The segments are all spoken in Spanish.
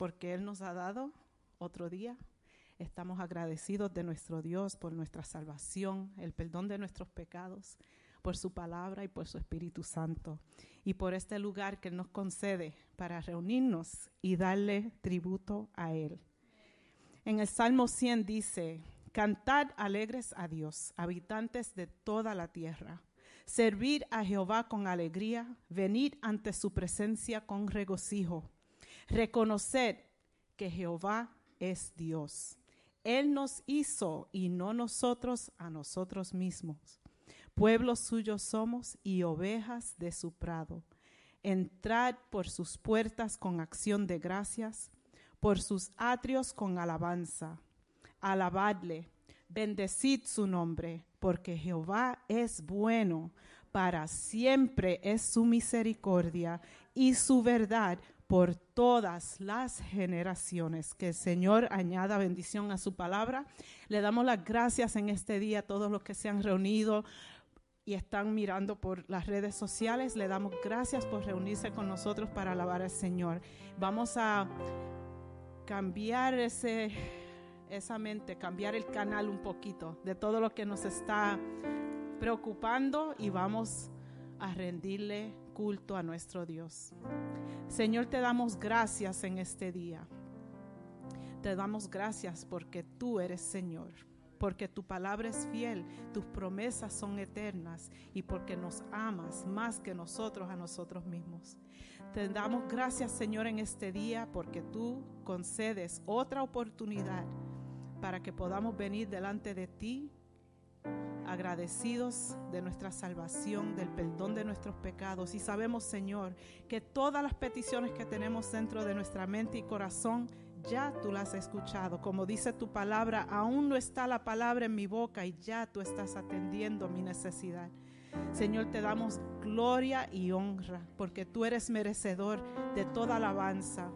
porque Él nos ha dado otro día. Estamos agradecidos de nuestro Dios por nuestra salvación, el perdón de nuestros pecados, por su palabra y por su Espíritu Santo, y por este lugar que nos concede para reunirnos y darle tributo a Él. En el Salmo 100 dice, Cantad alegres a Dios, habitantes de toda la tierra. Servir a Jehová con alegría, venid ante su presencia con regocijo. Reconoced que Jehová es Dios. Él nos hizo y no nosotros a nosotros mismos. Pueblo suyo somos y ovejas de su prado. Entrad por sus puertas con acción de gracias, por sus atrios con alabanza. Alabadle, bendecid su nombre, porque Jehová es bueno, para siempre es su misericordia y su verdad por todas las generaciones. Que el Señor añada bendición a su palabra. Le damos las gracias en este día a todos los que se han reunido y están mirando por las redes sociales. Le damos gracias por reunirse con nosotros para alabar al Señor. Vamos a cambiar ese, esa mente, cambiar el canal un poquito de todo lo que nos está preocupando y vamos a rendirle culto a nuestro Dios. Señor, te damos gracias en este día. Te damos gracias porque tú eres Señor, porque tu palabra es fiel, tus promesas son eternas y porque nos amas más que nosotros a nosotros mismos. Te damos gracias, Señor, en este día porque tú concedes otra oportunidad para que podamos venir delante de ti agradecidos de nuestra salvación, del perdón de nuestros pecados. Y sabemos, Señor, que todas las peticiones que tenemos dentro de nuestra mente y corazón, ya tú las has escuchado. Como dice tu palabra, aún no está la palabra en mi boca y ya tú estás atendiendo mi necesidad. Señor, te damos gloria y honra porque tú eres merecedor de toda alabanza.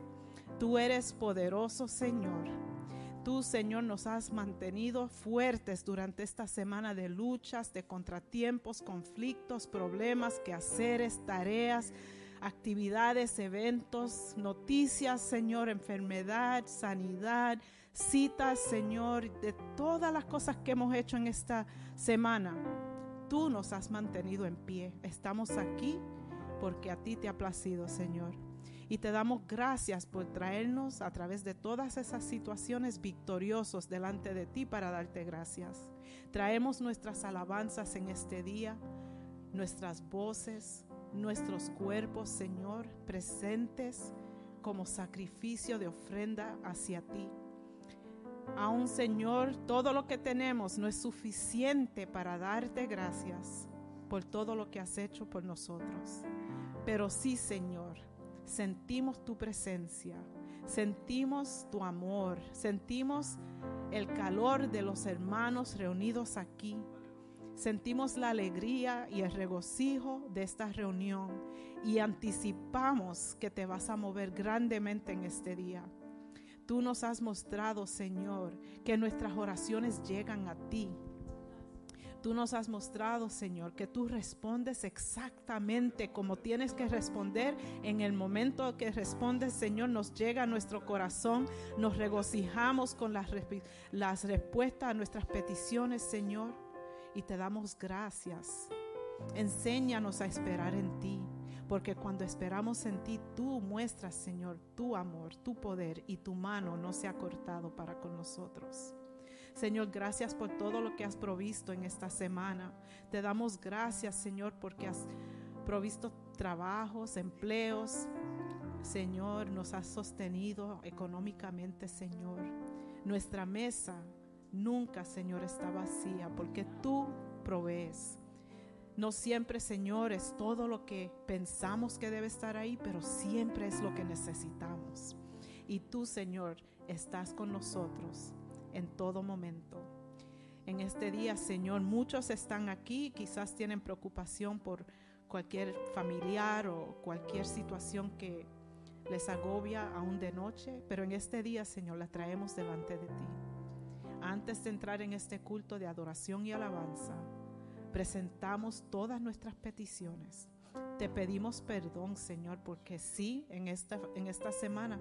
Tú eres poderoso, Señor Tú, Señor, nos has mantenido fuertes durante esta semana de luchas, de contratiempos, conflictos, problemas, quehaceres, tareas, actividades, eventos, noticias, Señor, enfermedad, sanidad, citas, Señor, de todas las cosas que hemos hecho en esta semana. Tú nos has mantenido en pie. Estamos aquí porque a ti te ha placido, Señor. Y te damos gracias por traernos a través de todas esas situaciones victoriosos delante de ti para darte gracias. Traemos nuestras alabanzas en este día, nuestras voces, nuestros cuerpos, Señor, presentes como sacrificio de ofrenda hacia ti. Aún, Señor, todo lo que tenemos no es suficiente para darte gracias por todo lo que has hecho por nosotros. Pero sí, Señor, sentimos tu presencia, sentimos tu amor, sentimos el calor de los hermanos reunidos aquí. Sentimos la alegría y el regocijo de esta reunión y anticipamos que te vas a mover grandemente en este día. Tú nos has mostrado, Señor, que nuestras oraciones llegan a ti Tú nos has mostrado, Señor, que tú respondes exactamente como tienes que responder. En el momento que respondes, Señor, nos llega a nuestro corazón, nos regocijamos con las, las respuestas a nuestras peticiones, Señor, y te damos gracias. Enséñanos a esperar en ti, porque cuando esperamos en ti, tú muestras, Señor, tu amor, tu poder y tu mano no se ha cortado para con nosotros. Señor, gracias por todo lo que has provisto en esta semana. Te damos gracias, Señor, porque has provisto trabajos, empleos. Señor, nos has sostenido económicamente, Señor. Nuestra mesa nunca, Señor, está vacía porque tú provees. No siempre, Señor, es todo lo que pensamos que debe estar ahí, pero siempre es lo que necesitamos. Y tú, Señor, estás con nosotros en todo momento. En este día, Señor, muchos están aquí, quizás tienen preocupación por cualquier familiar o cualquier situación que les agobia aún de noche, pero en este día, Señor, la traemos delante de ti. Antes de entrar en este culto de adoración y alabanza, presentamos todas nuestras peticiones, Te pedimos perdón, Señor, porque sí, en esta, en esta semana,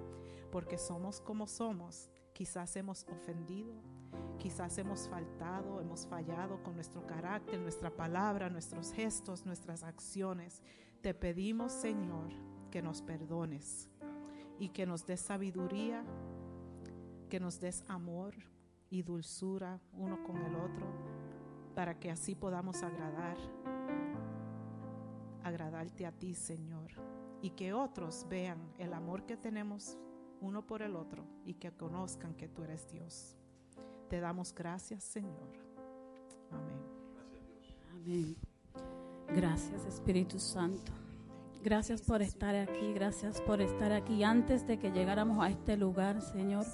porque somos como somos, quizás hemos ofendido, quizás hemos faltado, hemos fallado con nuestro carácter, nuestra palabra, nuestros gestos, nuestras acciones. Te pedimos, Señor, que nos perdones y que nos des sabiduría, que nos des amor y dulzura uno con el otro, para que así podamos agradar agradarte a ti, Señor, y que otros vean el amor que tenemos uno por el otro y que conozcan que tú eres Dios. Te damos gracias, Señor. Amén. Amén. Gracias, Espíritu Santo. Gracias por estar aquí, gracias por estar aquí antes de que llegáramos a este lugar, Señor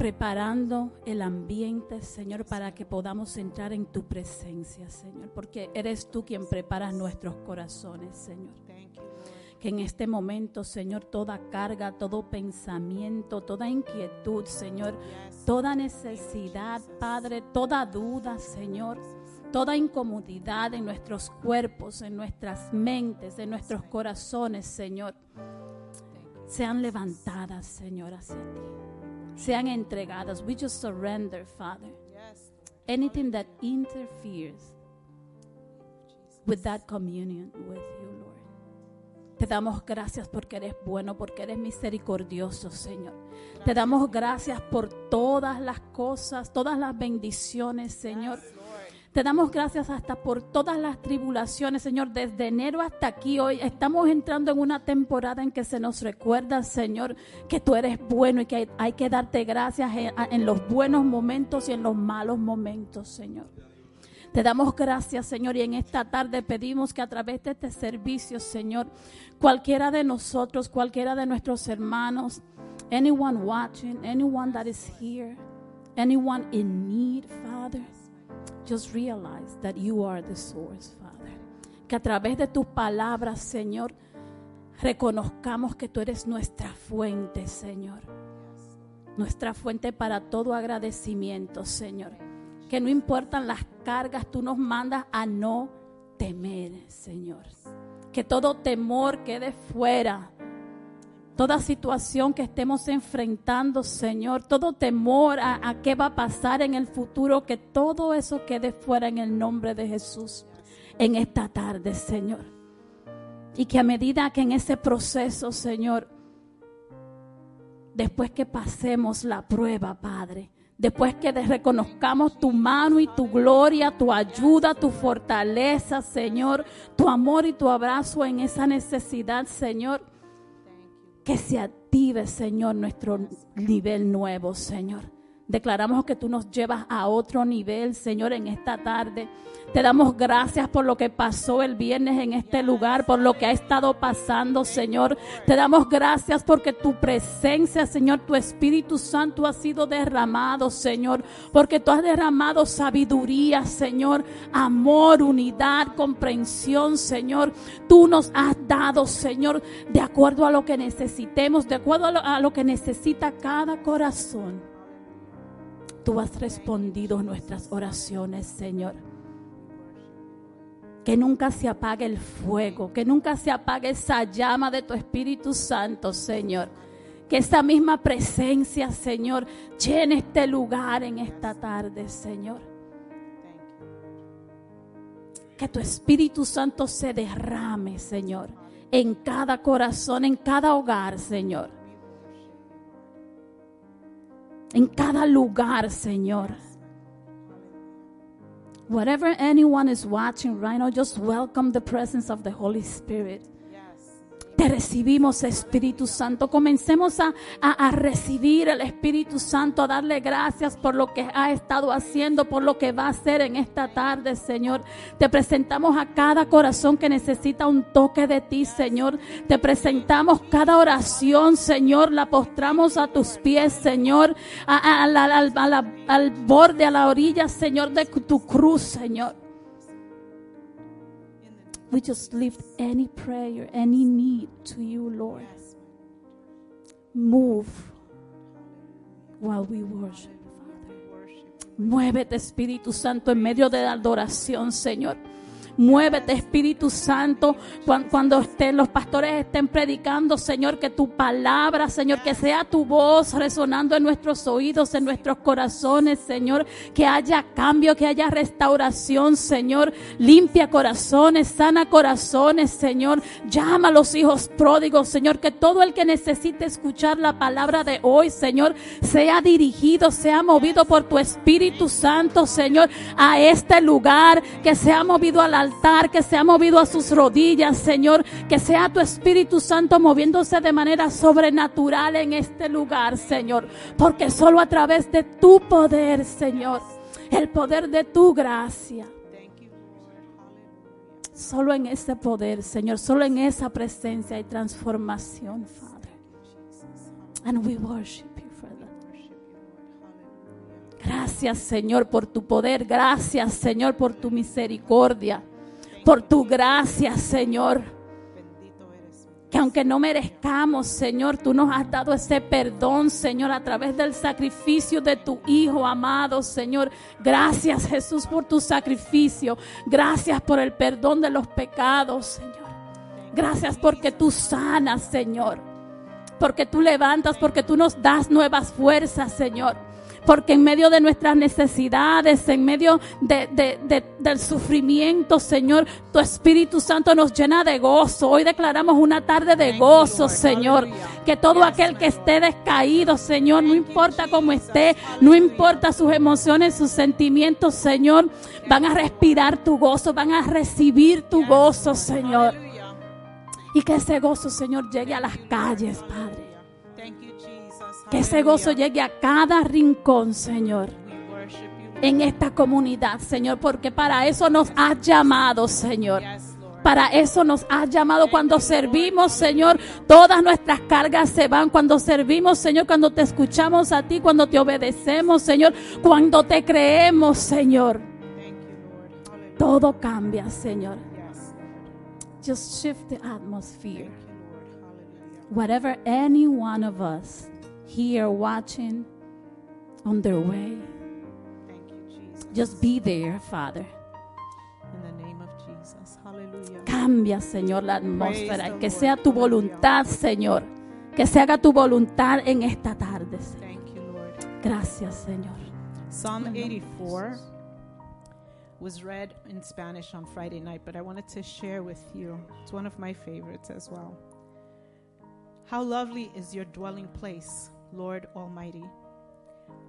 preparando el ambiente, Señor, para que podamos entrar en tu presencia, Señor, porque eres tú quien preparas nuestros corazones, Señor. Que en este momento, Señor, toda carga, todo pensamiento, toda inquietud, Señor, toda necesidad, Padre, toda duda, Señor, toda incomodidad en nuestros cuerpos, en nuestras mentes, en nuestros corazones, Señor, sean levantadas, Señor, hacia ti sean entregadas. We just surrender, Father. Anything that interferes with that communion with you. Te damos gracias porque eres bueno, porque eres misericordioso, Señor. Te damos gracias por todas las cosas, todas las bendiciones, Señor. Te damos gracias hasta por todas las tribulaciones, Señor. Desde enero hasta aquí, hoy estamos entrando en una temporada en que se nos recuerda, Señor, que tú eres bueno y que hay, que darte gracias en, en los buenos momentos y en los malos momentos, Señor. Te damos gracias, Señor, y en esta tarde pedimos que a través de este servicio, Señor, cualquiera de nosotros, cualquiera de nuestros hermanos, anyone watching, anyone that is here, anyone in need, Father, just realize that you are the source, Father. Que a través de tus palabras, Señor, reconozcamos que tú eres nuestra fuente, Señor. Nuestra fuente para todo agradecimiento, Señor. Que no importan las cargas, tú nos mandas a no temer, Señor. Que todo temor quede fuera toda situación que estemos enfrentando, Señor, todo temor a, qué va a pasar en el futuro, que todo eso quede fuera en el nombre de Jesús en esta tarde, Señor. Y que a medida que en ese proceso, Señor, después que pasemos la prueba, Padre, después que reconozcamos tu mano y tu gloria, tu ayuda, tu fortaleza, Señor, tu amor y tu abrazo en esa necesidad, Señor, que se active, Señor, nuestro nivel nuevo, Señor. Declaramos que tú nos llevas a otro nivel, Señor, en esta tarde. Te damos gracias por lo que pasó el viernes en este lugar, por lo que ha estado pasando, Señor. Te damos gracias porque tu presencia, Señor, tu Espíritu Santo ha sido derramado, Señor. Porque tú has derramado sabiduría, Señor, amor, unidad, comprensión, Señor. Tú nos has dado, Señor, de acuerdo a lo que necesitemos, de acuerdo a lo, a lo que necesita cada corazón. Tú has respondido nuestras oraciones, Señor. Que nunca se apague el fuego, que nunca se apague esa llama de tu Espíritu Santo, Señor. Que esa misma presencia, Señor, llene este lugar en esta tarde, Señor. Que tu Espíritu Santo se derrame, Señor, en cada corazón, en cada hogar, Señor en cada lugar, Señor. Whatever anyone is watching right now, just welcome the presence of the Holy Spirit. Te recibimos, Espíritu Santo. Comencemos a, a, recibir el Espíritu Santo, a darle gracias por lo que ha estado haciendo, por lo que va a hacer en esta tarde, Señor. Te presentamos a cada corazón que necesita un toque de ti, Señor. Te presentamos cada oración, Señor. La postramos a tus pies, Señor. al borde, a la orilla, Señor, de tu cruz, Señor. We just lift any prayer, any need to you, Lord. Move while we worship, Father. Muévete, Espíritu Santo, en medio de la adoración, Señor. Muévete, Espíritu Santo, cuando, estén, los pastores estén predicando, Señor, que tu palabra, Señor, que sea tu voz resonando en nuestros oídos, en nuestros corazones, Señor, que haya cambio, que haya restauración, Señor. Limpia corazones, sana corazones, Señor. Llama a los hijos pródigos, Señor, que todo el que necesite escuchar la palabra de hoy, Señor, sea dirigido, sea movido por tu Espíritu Santo, Señor, a este lugar, que sea movido al altar, que sea movido a sus rodillas, Señor, que sea tu Espíritu Santo moviéndose de manera sobrenatural en este lugar, Señor, porque solo a través de tu poder, Señor, el poder de tu gracia, Solo en ese poder, Señor, solo en esa presencia hay transformación, Father. And we worship you, Father. Gracias, Señor, por tu poder. Gracias, Señor, por tu misericordia. Por tu gracia, Señor que aunque no merezcamos, Señor, tú nos has dado ese perdón, Señor, a través del sacrificio de tu Hijo amado, Señor. Gracias, Jesús, por tu sacrificio. Gracias por el perdón de los pecados, Señor. Gracias porque tú sanas, Señor. Porque tú levantas, porque tú nos das nuevas fuerzas, Señor porque en medio de nuestras necesidades, en medio del sufrimiento, Señor, tu Espíritu Santo nos llena de gozo. Hoy declaramos una tarde de gozo, Señor. Que todo aquel que esté descaído, Señor, no importa cómo esté, no importa sus emociones, sus sentimientos, Señor, van a respirar tu gozo, van a recibir tu gozo, Señor. Y que ese gozo, Señor, llegue a las calles, Padre. Que ese gozo llegue a cada rincón, Señor. En esta comunidad, Señor, porque para eso nos has llamado, Señor. Para eso nos has llamado cuando servimos, Señor. Todas nuestras cargas se van cuando servimos, Señor. Cuando te escuchamos a ti, cuando te obedecemos, Señor. Cuando te creemos, Señor. Todo cambia, Señor. Just shift the atmosphere. Whatever any one of us here watching on their way. Thank you, Jesus. Just be there, Father. In the name of Jesus. Hallelujah. Cambia, Señor, la atmósfera. Que sea tu voluntad, Señor. Que se haga tu voluntad en esta tarde. Thank you, Lord. Gracias, Señor. Psalm 84 was read in Spanish on Friday night, but I wanted to share with you. It's one of my favorites as well. How lovely is your dwelling place Lord Almighty.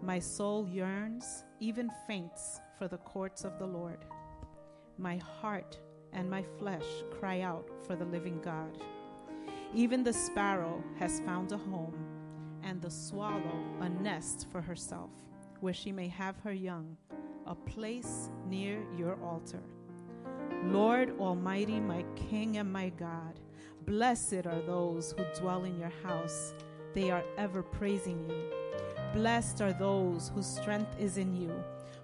My soul yearns, even faints, for the courts of the Lord. My heart and my flesh cry out for the living God. Even the sparrow has found a home, and the swallow a nest for herself, where she may have her young, a place near your altar. Lord Almighty, my King and my God, blessed are those who dwell in your house they are ever praising you. Blessed are those whose strength is in you,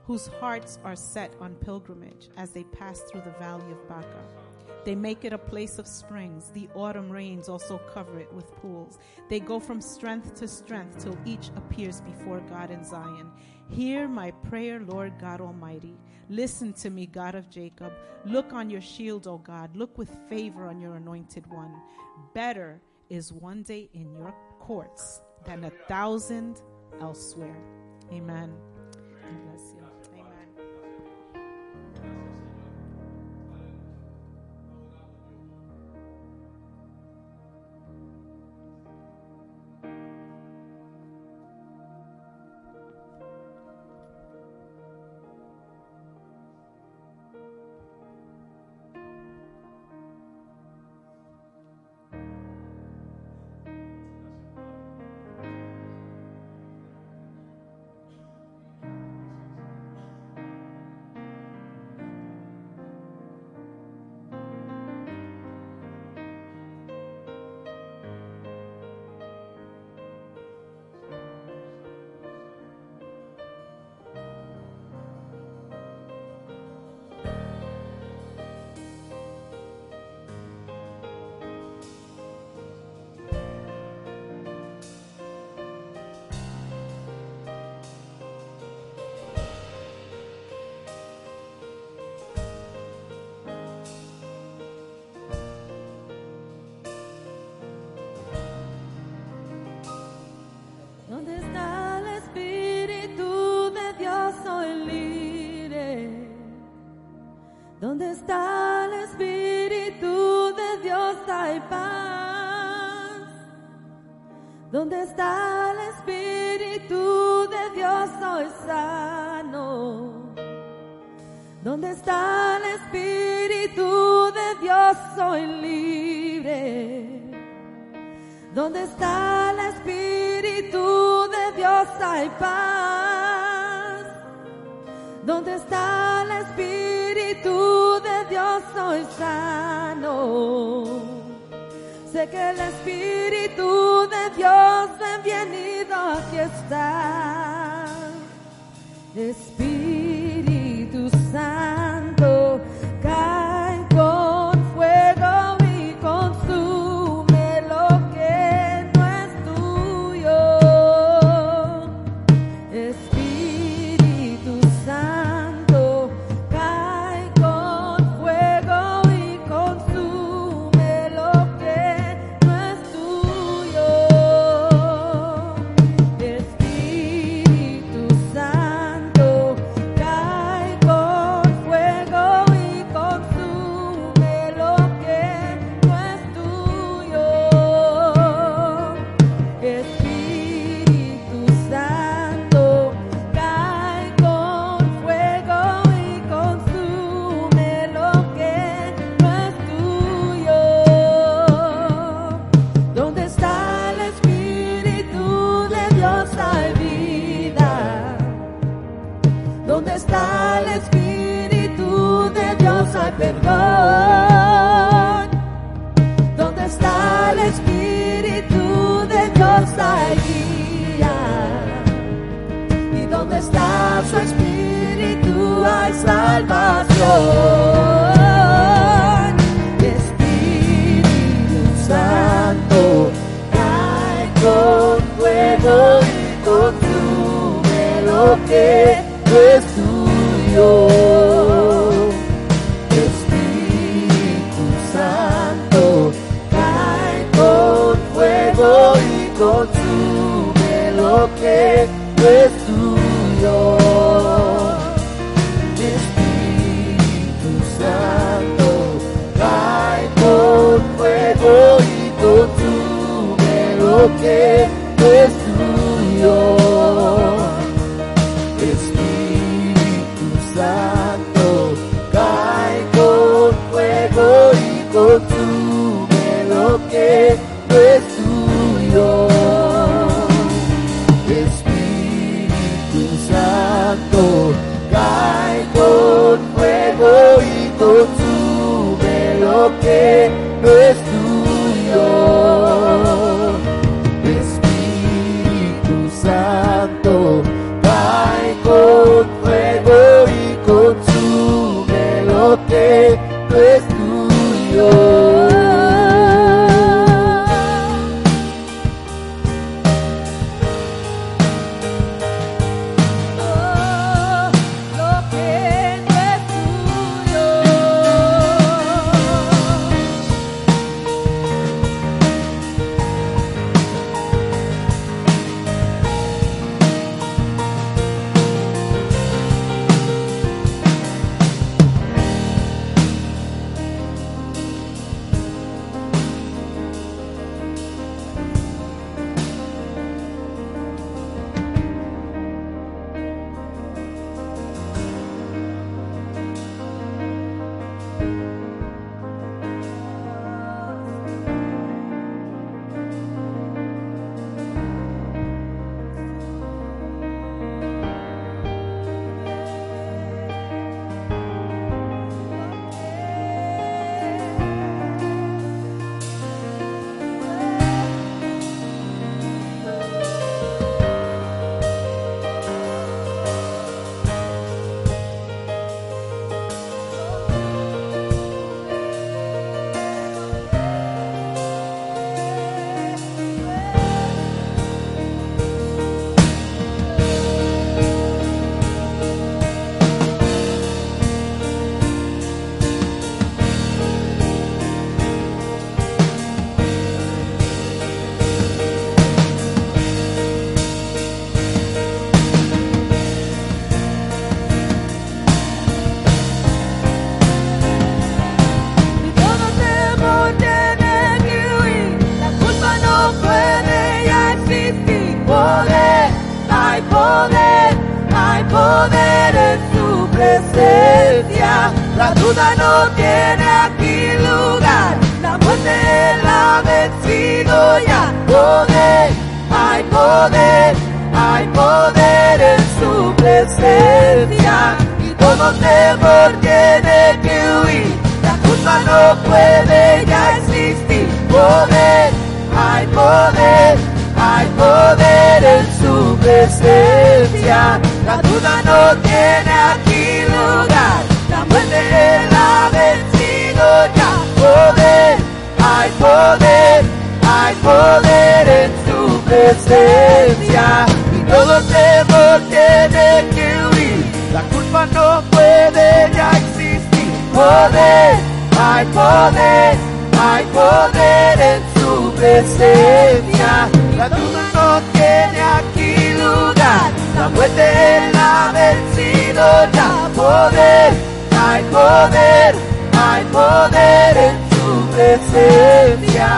whose hearts are set on pilgrimage as they pass through the valley of Baca. They make it a place of springs. The autumn rains also cover it with pools. They go from strength to strength till each appears before God in Zion. Hear my prayer, Lord God Almighty. Listen to me, God of Jacob. Look on your shield, O God. Look with favor on your anointed one. Better is one day in your courts than a thousand elsewhere. Amen. La Dónde está el Espíritu de Dios soy sano. Dónde está el Espíritu de Dios soy libre. Dónde está el Espíritu de Dios hay paz. Dónde está el Espíritu de Dios soy sano. Sé que el Espíritu de Dios, bienvenido, aquí está. Ya existir. Poder, hay poder, hay poder en su presencia. La duda no tiene aquí lugar. La muerte la ha vencido ya. Poder, hay poder, hay poder en su presencia. Y todo temor tiene que huir. La culpa no puede ya existir. Poder, hay poder, hay poder en su presencia. La duda no tiene aquí lugar. La muerte la ha vencido ya. Poder, hay poder, hay poder en su presencia.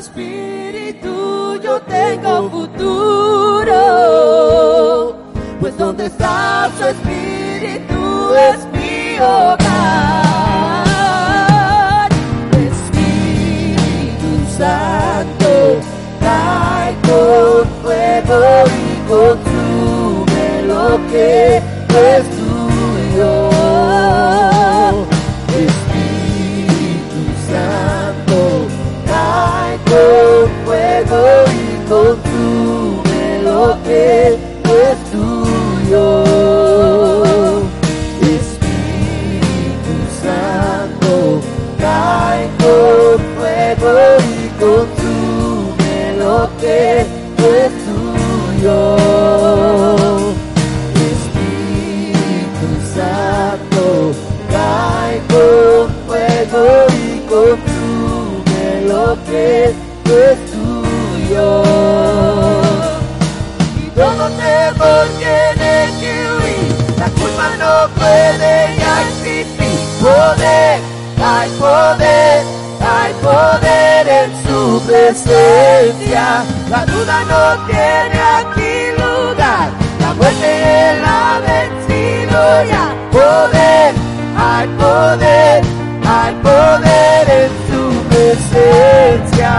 Espíritu, yo tengo futuro. Pues donde está su espíritu es mi hogar. Espíritu Santo, cae con fuego y consume lo que es presencia. La duda no tiene aquí lugar, la muerte la ha vencido ya. Poder, hay poder, hay poder en su presencia.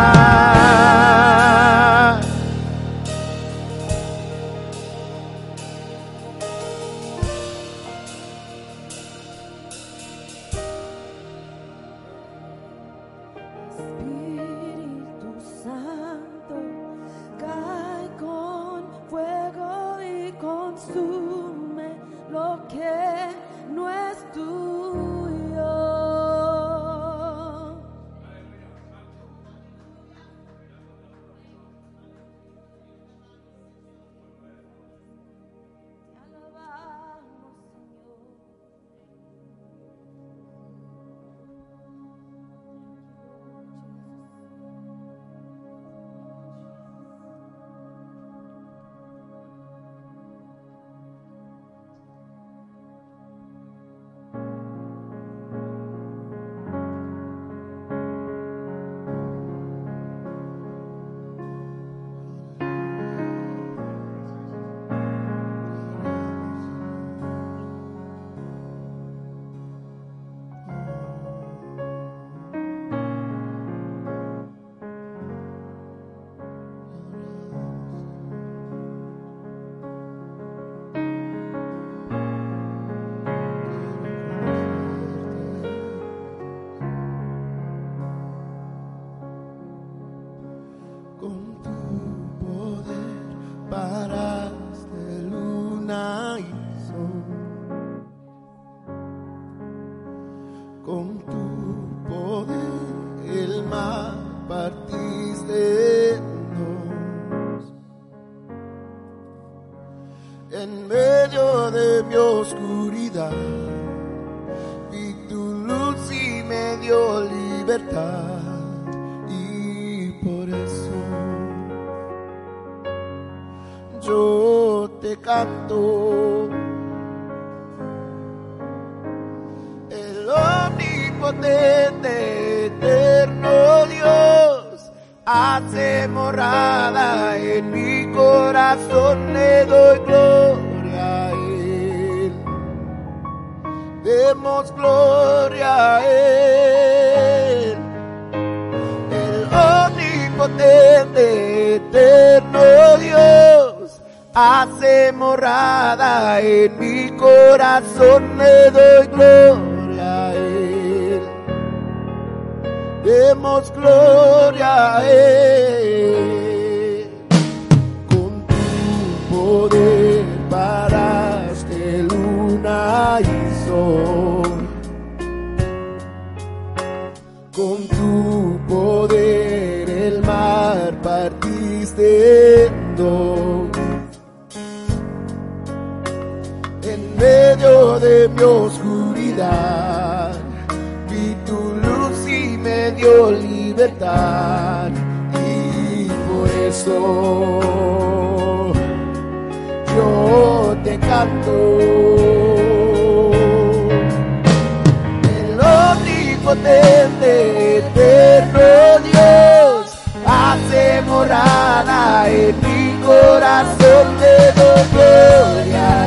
en mi corazón te doy gloria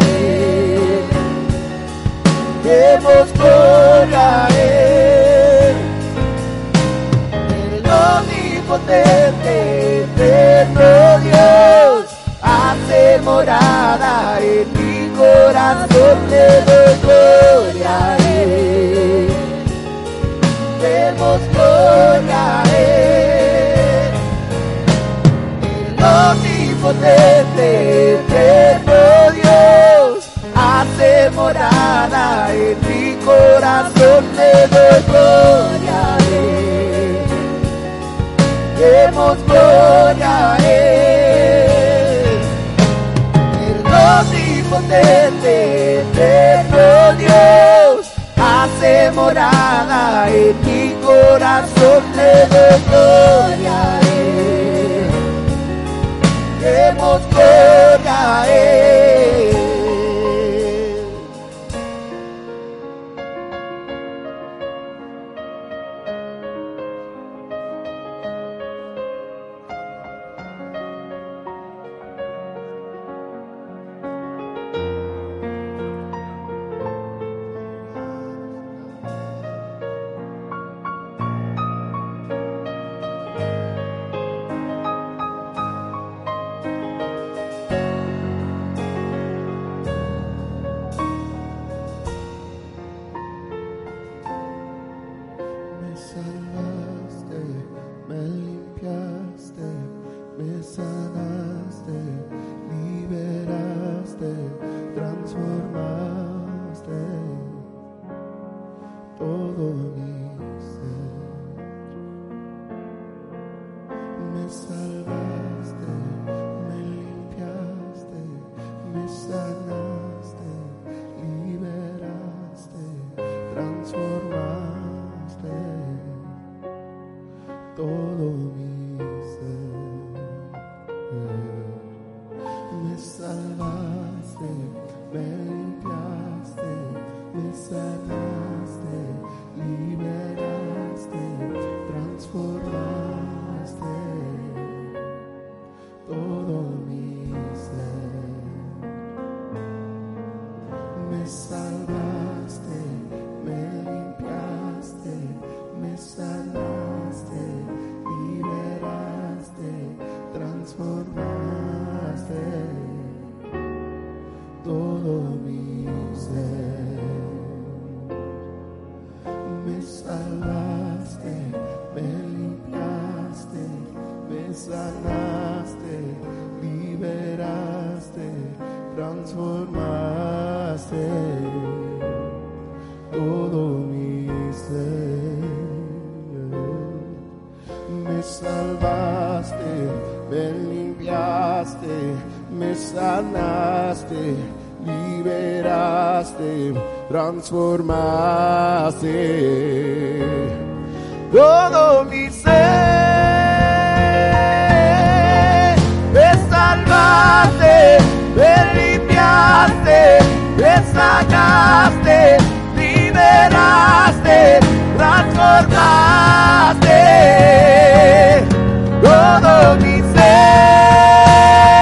demos gloria el omnipotente eterno Dios hace morada en mi corazón te doy gloria demos gloria te, te, oh Dios, hace morada en mi corazón, te doy gloria, demos gloria a Él. El Dios impotente, eterno Dios, hace morada en mi corazón, te doy gloria a Él. damos gloria a transformaste todo mi ser. Me salvaste, me limpiaste, me sacaste, liberaste, transformaste todo mi ser.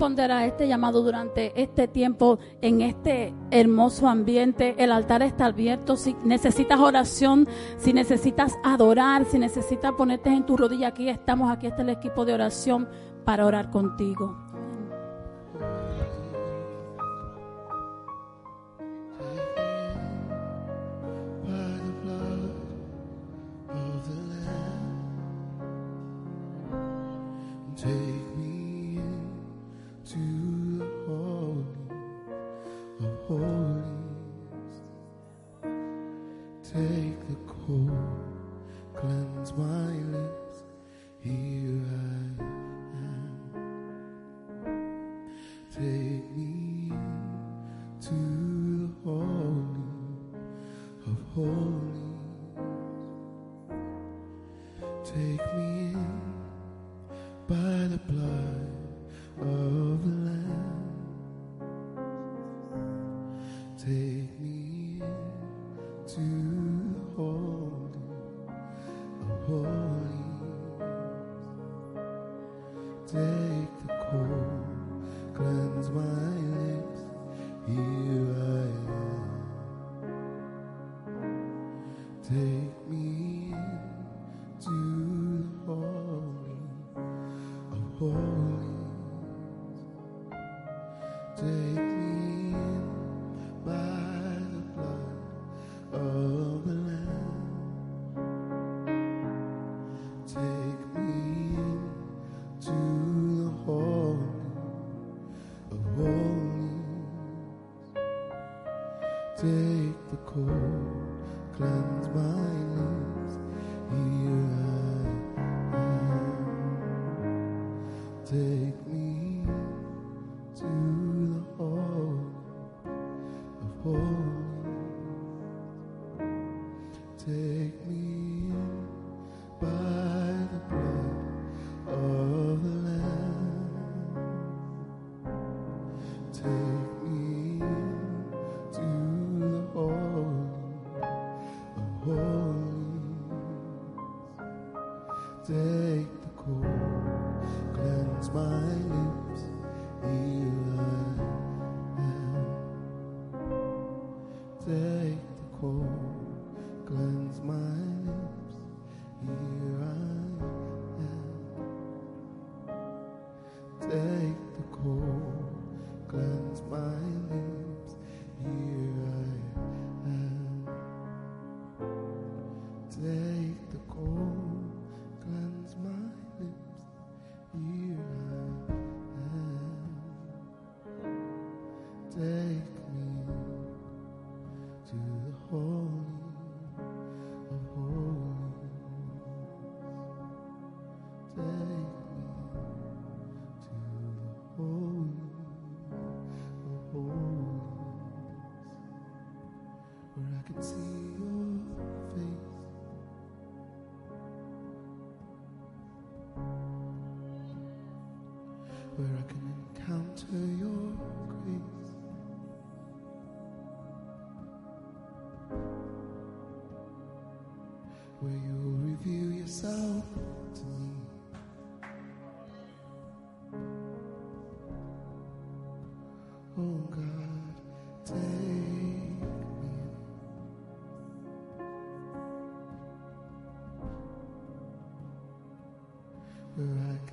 responder a este llamado durante este tiempo en este hermoso ambiente. El altar está abierto. Si necesitas oración, si necesitas adorar, si necesitas ponerte en tu rodilla, aquí estamos, aquí está el equipo de oración para orar contigo.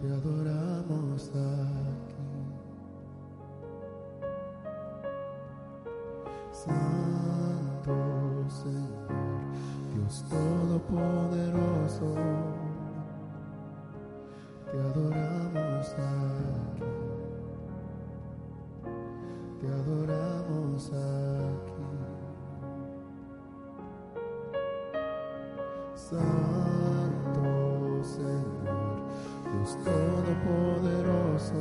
te adoramos. Dios Todopoderoso,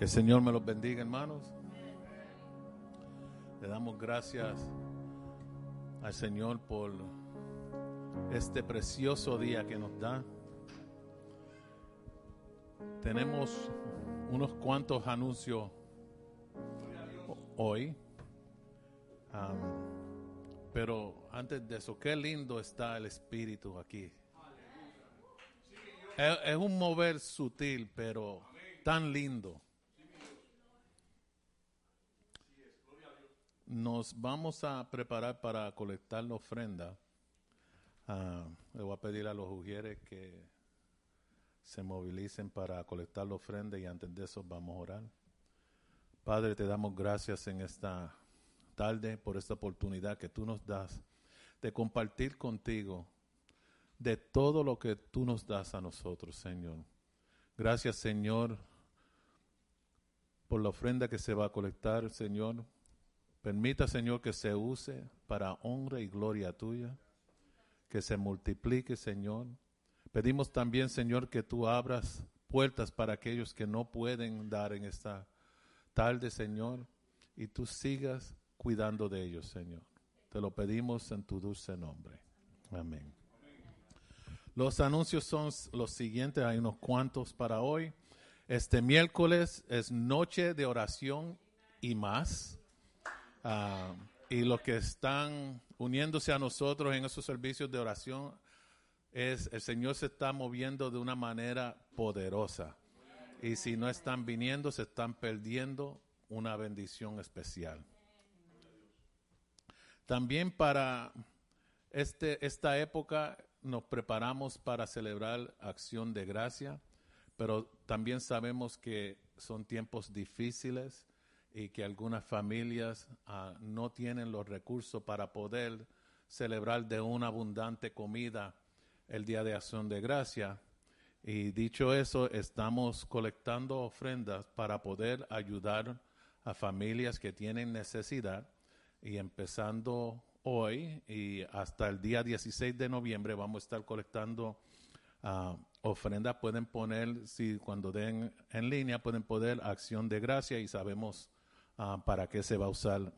Que el Señor me los bendiga, hermanos. Le damos gracias al Señor por este precioso día que nos da. Tenemos unos cuantos anuncios hoy. Pero antes de eso, qué lindo está el Espíritu aquí. Es un mover sutil, pero tan lindo. Vamos a preparar para colectar la ofrenda. Ah, le voy a pedir a los ujieres que se movilicen para colectar la ofrenda y antes de eso vamos a orar. Padre, te damos gracias en esta tarde por esta oportunidad que tú nos das de compartir contigo de todo lo que tú nos das a nosotros, Señor. Gracias, Señor, por la ofrenda que se va a colectar, Señor. Permita, Señor, que se use para honra y gloria tuya, que se multiplique, Señor. Pedimos también, Señor, que tú abras puertas para aquellos que no pueden dar en esta tarde, Señor, y tú sigas cuidando de ellos, Señor. Te lo pedimos en tu dulce nombre. Amén. Los anuncios son los siguientes, hay unos cuantos para hoy. Este miércoles es noche de oración y más. Ah, y los que están uniéndose a nosotros en esos servicios de oración, es el Señor se está moviendo de una manera poderosa. Y si no están viniendo, se están perdiendo una bendición especial. También para este, esta época nos preparamos para celebrar acción de gracia, pero también sabemos que son tiempos difíciles y que algunas familias ah, no tienen los recursos para poder celebrar de una abundante comida el Día de Acción de Gracia. Y dicho eso, estamos colectando ofrendas para poder ayudar a familias que tienen necesidad y empezando hoy y hasta el día 16 de noviembre vamos a estar colectando ah, ofrendas. Pueden poner, si cuando den en línea, pueden poner acción de gracia y sabemos ah, para qué se va a usar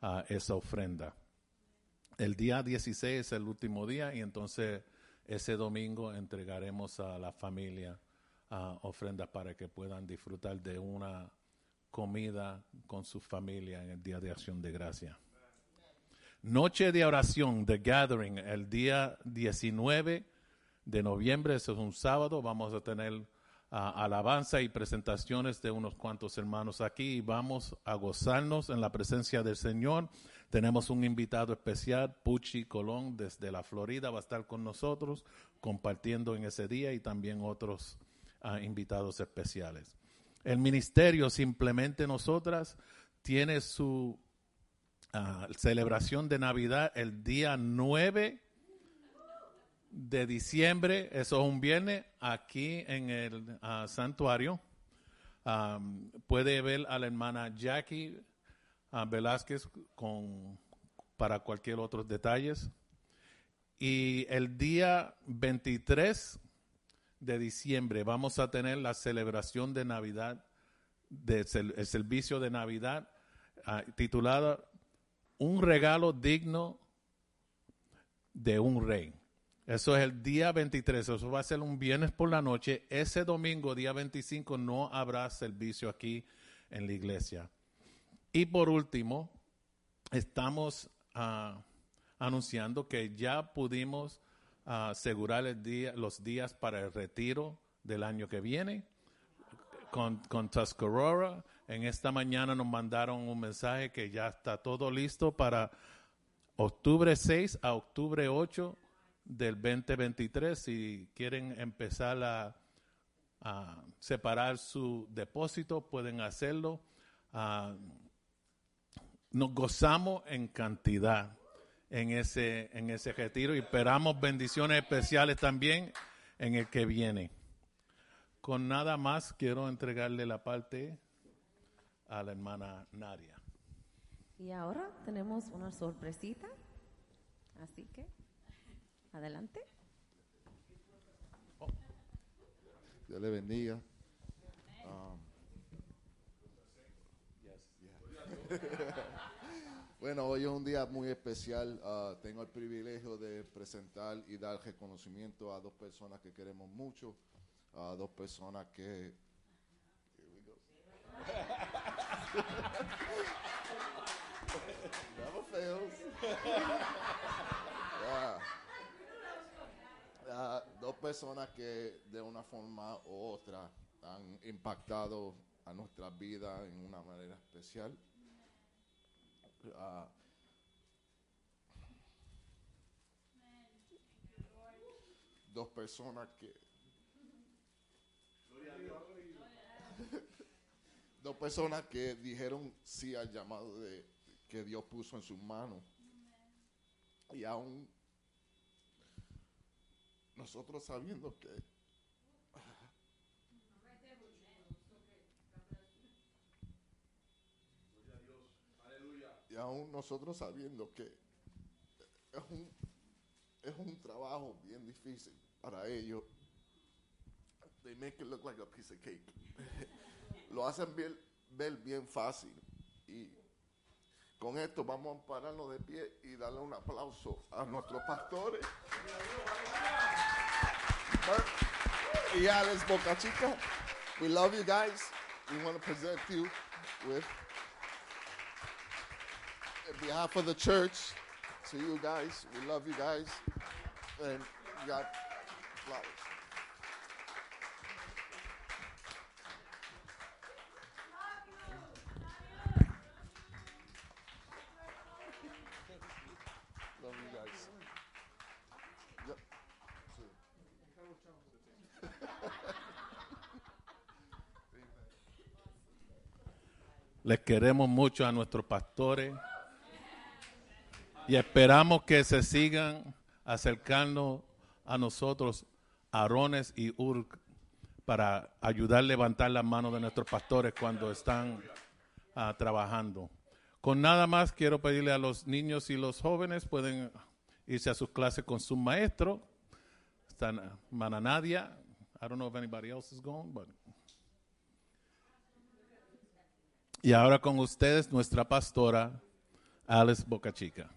ah, esa ofrenda. El día 16 es el último día y entonces ese domingo entregaremos a la familia ofrendas para que puedan disfrutar de una comida con su familia en el Día de Acción de Gracia. Noche de oración, The Gathering, el día 19 de noviembre, eso es un sábado, vamos a tener alabanza y presentaciones de unos cuantos hermanos aquí vamos a gozarnos en la presencia del Señor. Tenemos un invitado especial, Puchi Colón, desde la Florida, va a estar con nosotros compartiendo en ese día y también otros ah, invitados especiales. El ministerio, simplemente nosotras, tiene su ah, celebración de Navidad el día 9 de diciembre, eso es un viernes, aquí en el ah, santuario. Ah, puede ver a la hermana Jackie Velázquez con, para cualquier otros detalles. Y el día 23 de diciembre vamos a tener la celebración de Navidad, de el servicio de Navidad ah, titulada Un regalo digno de un rey. Eso es el día 23, eso va a ser un viernes por la noche. Ese domingo, día 25, no habrá servicio aquí en la iglesia. Y por último, estamos ah, anunciando que ya pudimos ah, asegurar el día, los días para el retiro del año que viene con, con Tuscarora. En esta mañana nos mandaron un mensaje que ya está todo listo para octubre 6 a octubre 8 del 2023. Si quieren empezar a, separar su depósito, pueden hacerlo. Ah, nos gozamos en cantidad en ese, en ese retiro y esperamos bendiciones especiales también en el que viene. Con nada más quiero entregarle la parte a la hermana Nadia. Y ahora tenemos una sorpresita. Así que, adelante. Dios le bendiga. Um, Bueno, hoy es un día muy especial. Ah, tengo el privilegio de presentar y dar reconocimiento a dos personas que queremos mucho, a dos personas que... Dos personas que de una forma u otra han impactado a nuestra vida en una manera especial. Ah, dos personas que dos personas que dijeron sí al llamado de que Dios puso en sus manos y aún nosotros sabiendo que y aún nosotros sabiendo que es un, es un trabajo bien difícil para ellos. They make it look like a piece of cake. Lo hacen ver, ver bien fácil. Y con esto vamos a pararnos de pie y darle un aplauso a nuestros pastores. Y Alex Boca Chica. We love you guys. We want to present you with in behalf of the church, to you guys, we love you guys, and you got flowers. Love you guys. Yep. Les queremos mucho a nuestros pastores y esperamos que se sigan acercando a nosotros, Arones y Ur, para ayudar a levantar las manos de nuestros pastores cuando están ah, trabajando. Con nada más quiero pedirle a los niños y los jóvenes pueden irse a sus clases con su maestro. Están ah, Mana Nadia. I don't know if anybody else is going, but Y ahora con ustedes nuestra pastora Alice Bocachica.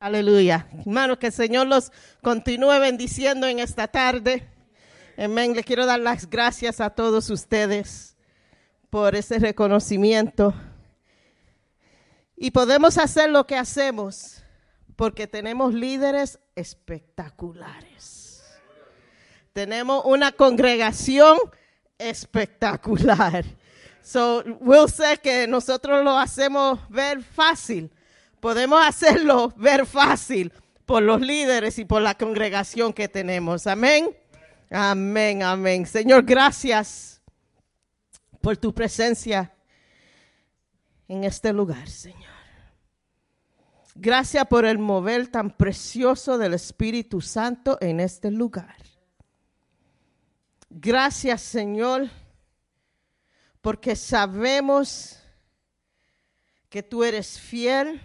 Aleluya. Hermanos, que el Señor los continúe bendiciendo en esta tarde. Amén. Le quiero dar las gracias a todos ustedes por ese reconocimiento. Y podemos hacer lo que hacemos porque tenemos líderes espectaculares. Tenemos una congregación espectacular. So, Will say que nosotros lo hacemos ver fácil. Podemos hacerlo ver fácil por los líderes y por la congregación que tenemos. Amén. Amén, amén. Señor, gracias por tu presencia en este lugar, Señor. Gracias por el mover tan precioso del Espíritu Santo en este lugar. Gracias, Señor, porque sabemos que tú eres fiel.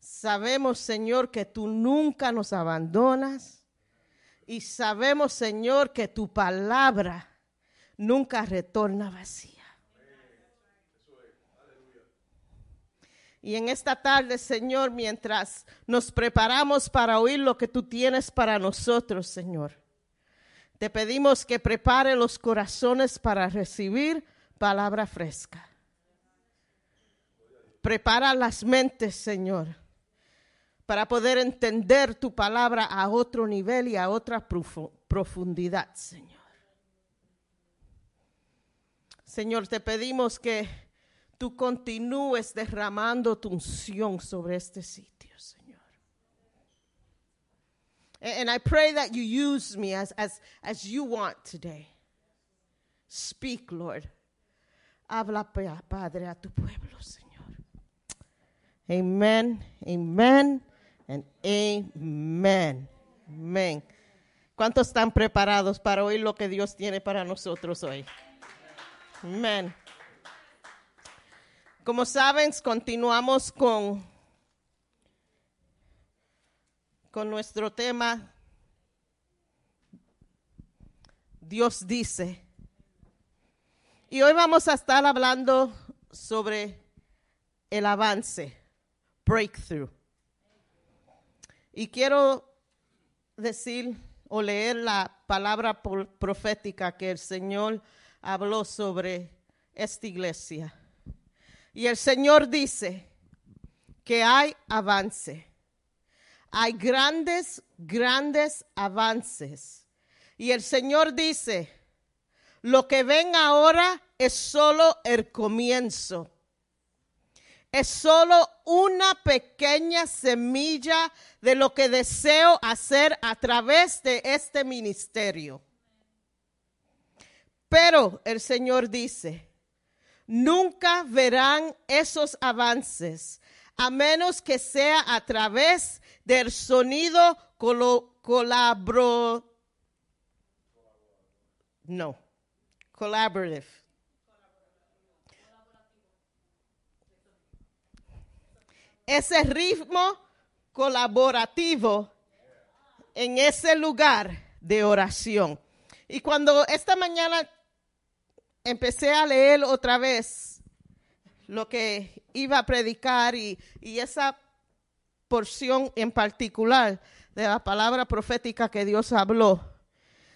Sabemos, Señor, que tú nunca nos abandonas. Y sabemos, Señor, que tu palabra nunca retorna vacía. Y en esta tarde, Señor, mientras nos preparamos para oír lo que tú tienes para nosotros, Señor, te pedimos que prepare los corazones para recibir palabra fresca. Prepara las mentes, Señor, para poder entender tu palabra a otro nivel y a otra profu- profundidad, Señor. Señor, te pedimos que tú continúes derramando tu unción sobre este sitio, Señor. And I pray that you use me as, as, as you want today. Speak, Lord. Habla, pa- Padre, a tu pueblo, Señor. Amen, amen, and amen. Amen. ¿Cuántos están preparados para oír lo que Dios tiene para nosotros hoy? Amén. Como saben, continuamos con con nuestro tema Dios dice. Y hoy vamos a estar hablando sobre el avance, breakthrough. Y quiero decir o leer la palabra pro- profética que el Señor habló sobre esta iglesia. Y el Señor dice que hay avance. Hay grandes, grandes avances. Y el Señor dice, lo que ven ahora es solo el comienzo. Es solo una pequeña semilla de lo que deseo hacer a través de este ministerio. Pero el Señor dice, nunca verán esos avances a menos que sea a través del sonido colabro no, collaborative. Ese ritmo colaborativo en ese lugar de oración. Y cuando esta mañana empecé a leer otra vez lo que iba a predicar y, y esa porción en particular de la palabra profética que Dios habló,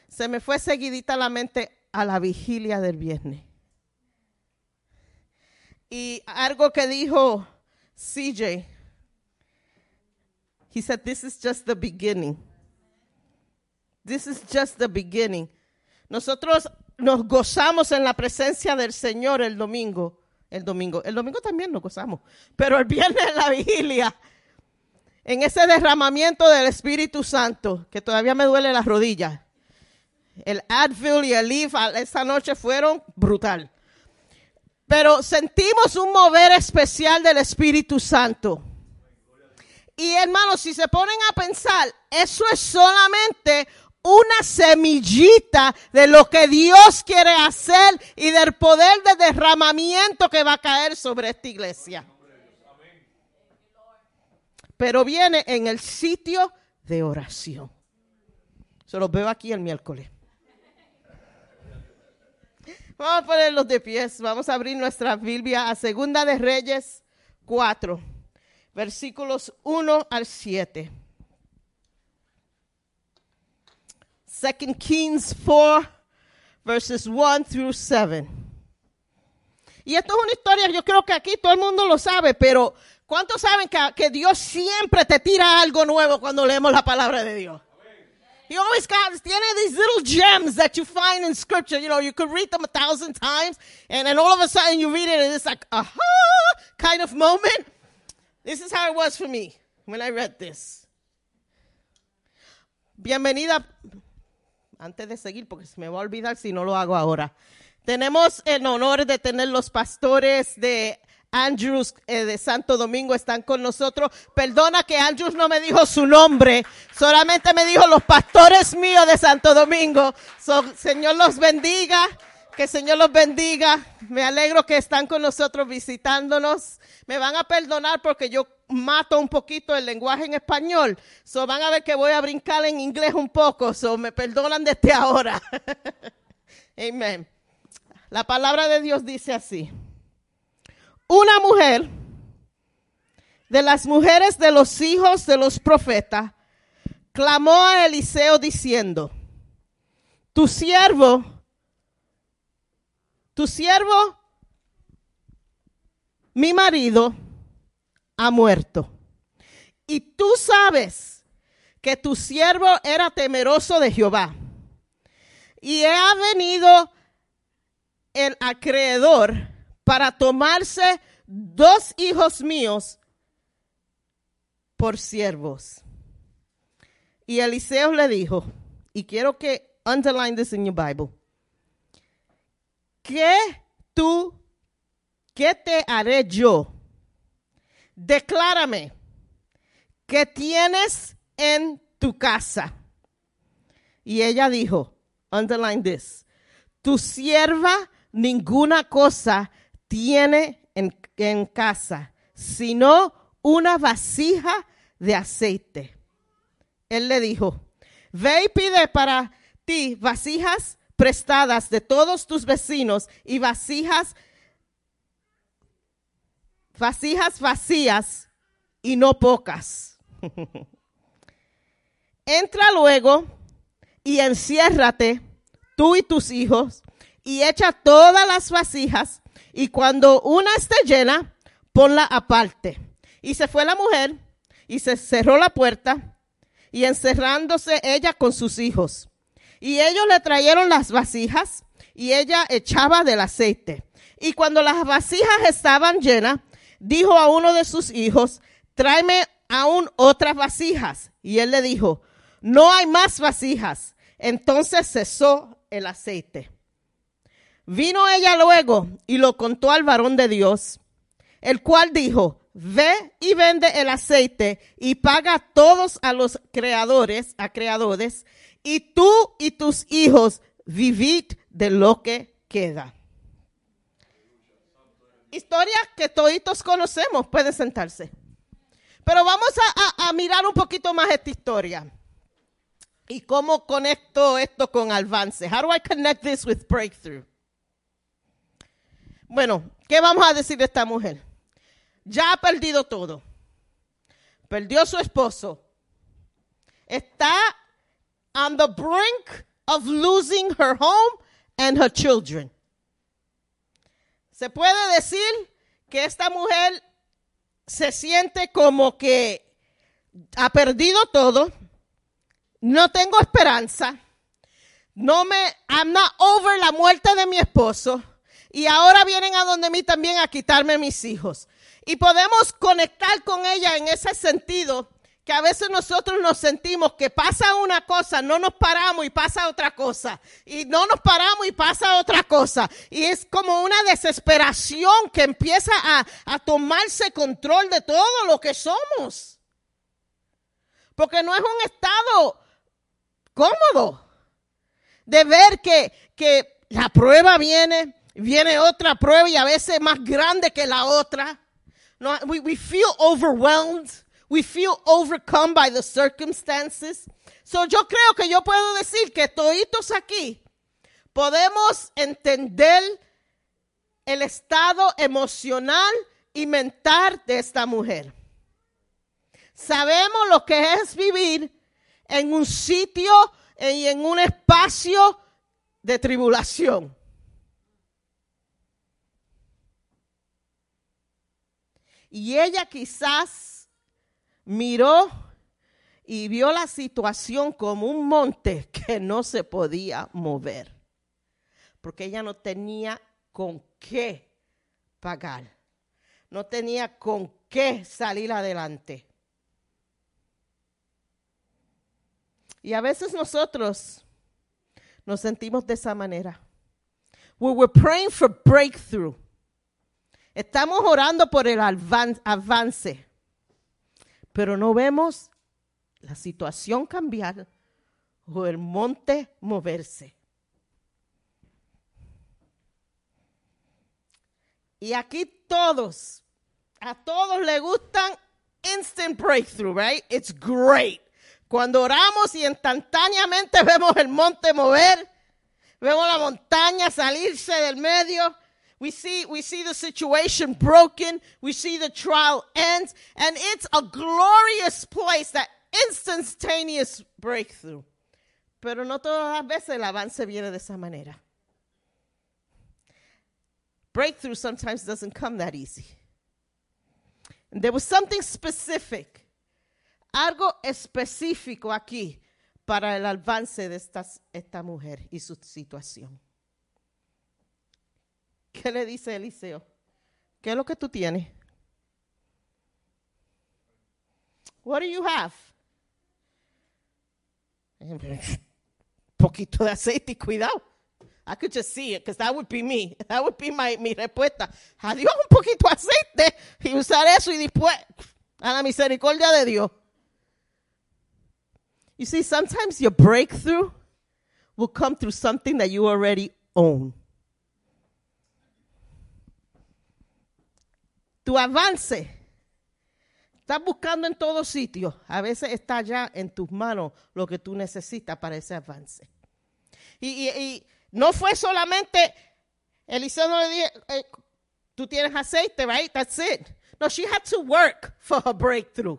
se me fue seguidita la mente a la vigilia del viernes. Y algo que dijo CJ, he said, this is just the beginning. This is just the beginning. Nosotros nos gozamos en la presencia del Señor el domingo. El domingo. El domingo también nos gozamos. Pero el viernes en la vigilia. En ese derramamiento del Espíritu Santo, que todavía me duele las rodillas. El Advil y el Leaf esa noche fueron brutal. Pero sentimos un mover especial del Espíritu Santo. Y hermanos, si se ponen a pensar, eso es solamente una semillita de lo que Dios quiere hacer y del poder de derramamiento que va a caer sobre esta iglesia. Pero viene en el sitio de oración. Se los veo aquí el miércoles. Vamos a ponerlos de pies. Vamos a abrir nuestra Biblia a Segunda de Reyes 4, versículos 1 al 7. Second Kings 4, verses 1 through 7. Y esto es una historia, yo creo que aquí todo el mundo lo sabe, pero ¿cuántos saben que, que Dios siempre te tira algo nuevo cuando leemos la palabra de Dios? He always got tiene these little gems that you find in scripture. You know, you could read them a thousand times, and then all of a sudden you read it, and it's like, aha, kind of moment. This is how it was for me when I read this. Bienvenida. Antes de seguir, porque se me va a olvidar si no lo hago ahora. Tenemos el honor de tener los pastores de Andrews eh, de Santo Domingo están con nosotros. Perdona que Andrews no me dijo su nombre, solamente me dijo los pastores míos de Santo Domingo. So, Señor los bendiga, que Señor los bendiga. Me alegro que están con nosotros visitándonos. Me van a perdonar porque yo mato un poquito el lenguaje en español. So, van a ver que voy a brincar en inglés un poco. So, me perdonan desde ahora. Amén. La palabra de Dios dice así. Una mujer de las mujeres de los hijos de los profetas clamó a Eliseo diciendo, tu siervo, tu siervo, mi marido, ha muerto. Y tú sabes que tu siervo era temeroso de Jehová. Y ha venido el acreedor para tomarse dos hijos míos por siervos. Y Eliseo le dijo, y quiero que underline this in your Bible, ¿qué tú, qué te haré yo? Declárame, ¿qué tienes en tu casa? Y ella dijo, underline this, tu sierva ninguna cosa tiene en, en casa, sino una vasija de aceite. él le dijo, ve y pide para ti vasijas prestadas de todos tus vecinos y vasijas, vasijas vacías y no pocas. Entra luego y enciérrate tú y tus hijos y echa todas las vasijas y cuando una esté llena, ponla aparte. Y se fue la mujer y se cerró la puerta y encerrándose ella con sus hijos. Y ellos le trajeron las vasijas y ella echaba del aceite. Y cuando las vasijas estaban llenas, dijo a uno de sus hijos, tráeme aún otras vasijas. Y él le dijo, no hay más vasijas. Entonces cesó el aceite. Vino ella luego y lo contó al varón de Dios, el cual dijo, ve y vende el aceite y paga todos a los creadores, a creadores, y tú y tus hijos vivid de lo que queda. Historia que todos conocemos, pueden sentarse. Pero vamos a mirar un poquito más esta historia. ¿Y cómo conecto esto con avance? How do I connect this with breakthrough? Bueno, ¿qué vamos a decir de esta mujer? Ya ha perdido todo. Perdió su esposo. Está on the brink of losing her home and her children. Se puede decir que esta mujer se siente como que ha perdido todo, no tengo esperanza, no me, I'm not over la muerte de mi esposo y ahora vienen a donde mí también a quitarme mis hijos. Y podemos conectar con ella en ese sentido que a veces nosotros nos sentimos que pasa una cosa, no nos paramos y pasa otra cosa. Y no nos paramos y pasa otra cosa. Y es como una desesperación que empieza a, a tomarse control de todo lo que somos. Porque no es un estado cómodo de ver que, que la prueba viene, viene otra prueba y a veces más grande que la otra. No, we, we feel overwhelmed. We feel overcome by the circumstances. So yo creo que yo puedo decir que toditos aquí podemos entender el estado emocional y mental de esta mujer. Sabemos lo que es vivir en un sitio y en un espacio de tribulación. Y ella quizás miró y vio la situación como un monte que no se podía mover, porque ella no tenía con qué pagar, no tenía con qué salir adelante. Y a veces nosotros nos sentimos de esa manera. We were praying for breakthrough. Estamos orando por el avan- avance, pero no vemos la situación cambiar o el monte moverse. Y aquí todos, a todos les gustan instant breakthrough, right? It's great. Cuando oramos y instantáneamente vemos el monte mover, vemos la montaña salirse del medio. We see, we see the situation broken. We see the trial ends. And it's a glorious place, that instantaneous breakthrough. Pero no todas las veces el avance viene de esa manera. Breakthrough sometimes doesn't come that easy. And there was something specific, algo específico aquí para el avance de estas- esta mujer y su situación. ¿Qué le dice Eliseo? ¿Qué es lo que tú tienes? What do you have? Poquito de aceite y cuidado. I could just see it because that would be me. That would be my, mi respuesta. Adiós un poquito de aceite y usar eso y después a la misericordia de Dios. You see, sometimes your breakthrough will come through something that you already own. Tu avance, estás buscando en todos sitios, a veces está ya en tus manos lo que tú necesitas para ese avance. Y, no fue solamente, Eliseo le dije, eh, tú tienes aceite, right? That's it. No, she had to work for her breakthrough.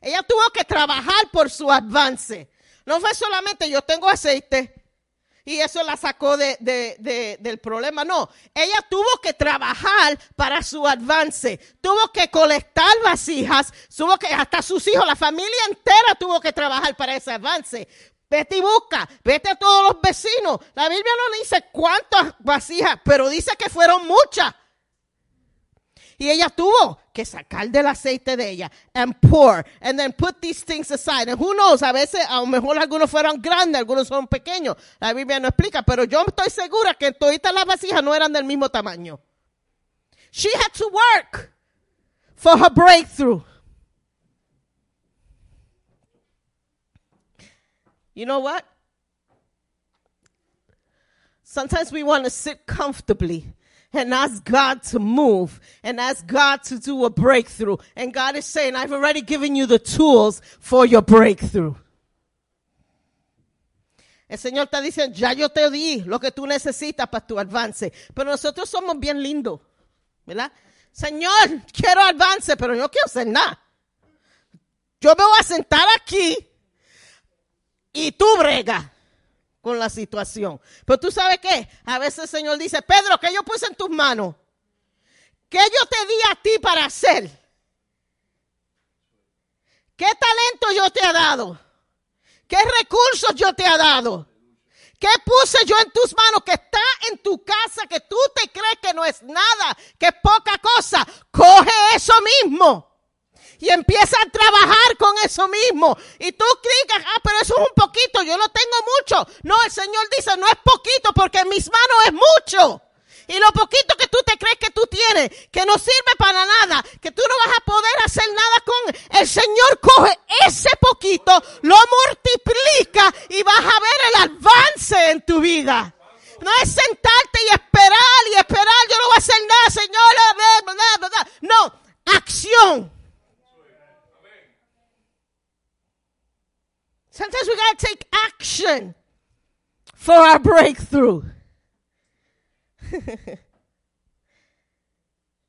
Ella tuvo que trabajar por su avance. No fue solamente yo tengo aceite y eso la sacó de, de- de- del problema. No, ella tuvo que trabajar para su avance. Tuvo que colectar vasijas, tuvo que, hasta sus hijos, la familia entera tuvo que trabajar para ese avance. Vete y busca, vete a todos los vecinos. La Biblia no dice cuántas vasijas, pero dice que fueron muchas. Y ella tuvo que sacar del aceite de ella and pour and then put these things aside. And who knows, a veces a lo mejor algunos fueron grandes, algunos son pequeños. La Biblia no explica, pero yo estoy segura que todas las vasijas no eran del mismo tamaño. She had to work for her breakthrough. You know what? Sometimes we want to sit comfortably and ask God to move and ask God to do a breakthrough. And God is saying, I've already given you the tools for your breakthrough. El Señor está diciendo, ya yo te di lo que tú necesitas para tu avance. Pero nosotros somos bien lindos, ¿verdad? Señor, quiero avance, pero yo no quiero hacer nada. Yo me voy a sentar aquí y tú brega con la situación. Pero tú sabes qué? A veces el Señor dice, Pedro, ¿qué yo puse en tus manos? ¿Qué yo te di a ti para hacer? ¿Qué talento yo te he dado? ¿Qué recursos yo te he dado? ¿Qué puse yo en tus manos que está en tu casa, que tú te crees que no es nada, que es poca cosa? Coge eso mismo y empieza a trabajar con eso mismo. Y tú crees, ah, pero eso es un poquito, yo no tengo mucho. No, el Señor dice, no es poquito porque en mis manos es mucho. Y lo poquito que tú te crees que tú tienes, que no sirve para nada, que tú no vas a poder hacer nada con, el Señor coge ese poquito, lo multiplica y vas a ver el avance en tu vida. No es sentarte y esperar y esperar, yo no voy a hacer nada, Señor. No, acción. Sometimes we got to take action for our breakthrough.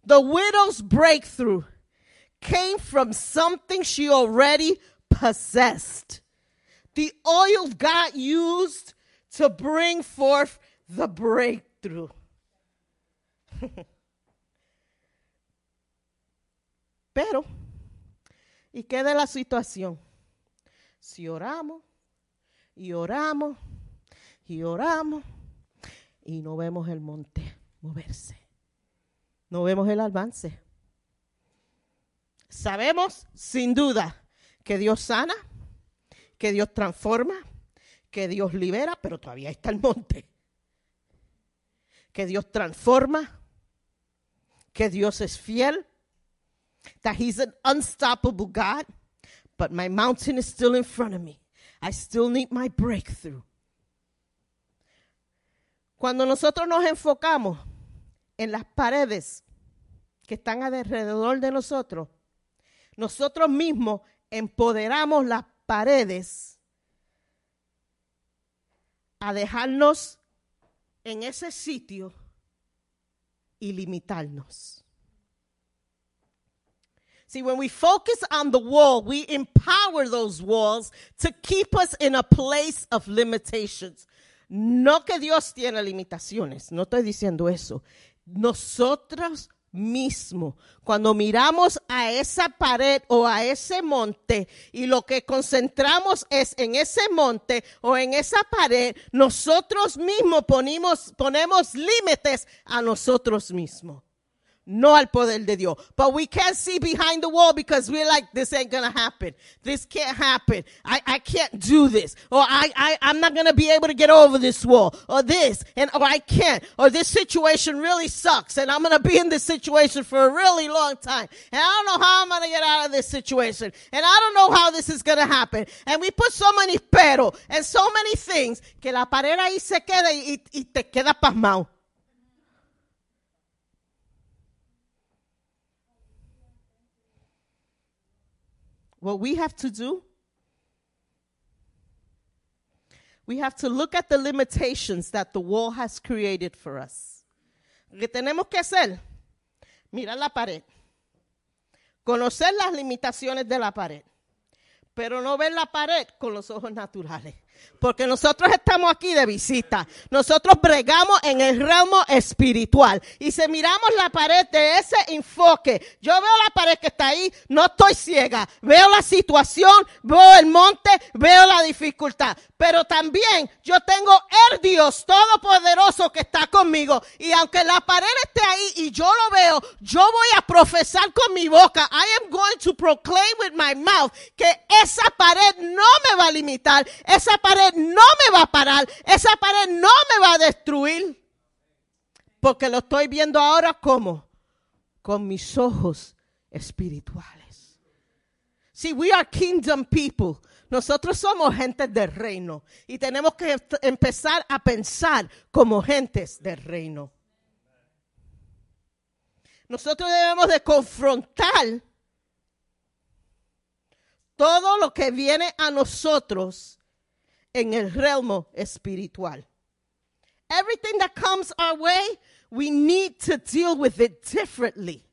the widow's breakthrough came from something she already possessed. The oil God used to bring forth the breakthrough. Pero, ¿y qué de la situación? Si oramos y oramos y oramos y no vemos el monte moverse, no vemos el avance. Sabemos sin duda que Dios sana, que Dios transforma, que Dios libera, pero todavía está el monte. Que Dios transforma, que Dios es fiel, that He's an unstoppable God but my mountain is still in front of me. I still need my breakthrough. Cuando nosotros nos enfocamos en las paredes que están alrededor de nosotros, nosotros mismos empoderamos las paredes a dejarnos en ese sitio y limitarnos. See, when we focus on the wall, we empower those walls to keep us in a place of limitations. No que Dios tiene limitaciones, no estoy diciendo eso. Nosotros mismos, cuando miramos a esa pared o a ese monte y lo que concentramos es en ese monte o en esa pared, nosotros mismos ponemos, ponemos límites a nosotros mismos no al poder de Dios. But we can't see behind the wall because we're like, this ain't gonna happen. This can't happen. I, I can't do this. Or I, I, I'm not gonna be able to get over this wall. Or this. And, or I can't. Or this situation really sucks. And I'm gonna be in this situation for a really long time. And I don't know how I'm gonna get out of this situation. And I don't know how this is gonna happen. And we put so many pero and so many things que la pared ahí se queda y, y, te queda pasmado. What we have to do, we have to look at the limitations that the wall has created for us. Que tenemos que hacer, mirar la pared, conocer las limitaciones de la pared, pero no ver la pared con los ojos naturales. Porque nosotros estamos aquí de visita. Nosotros bregamos en el ramo espiritual. Y si miramos la pared de ese enfoque, yo veo la pared que está ahí, no estoy ciega. Veo la situación, veo el monte, veo la dificultad. Pero también yo tengo el Dios Todopoderoso que está conmigo. Y aunque la pared esté ahí y yo lo veo, yo voy a profesar con mi boca. I am going to proclaim with my mouth que esa pared no me va a limitar. Esa pared no me va a parar. Esa pared no me va a destruir. Porque lo estoy viendo ahora como con mis ojos espirituales. See, we are kingdom people. Nosotros somos gentes del reino y tenemos que empezar a pensar como gentes del reino. Nosotros debemos de confrontar todo lo que viene a nosotros en el realmo espiritual. Everything that comes our way, we need to deal with it differently.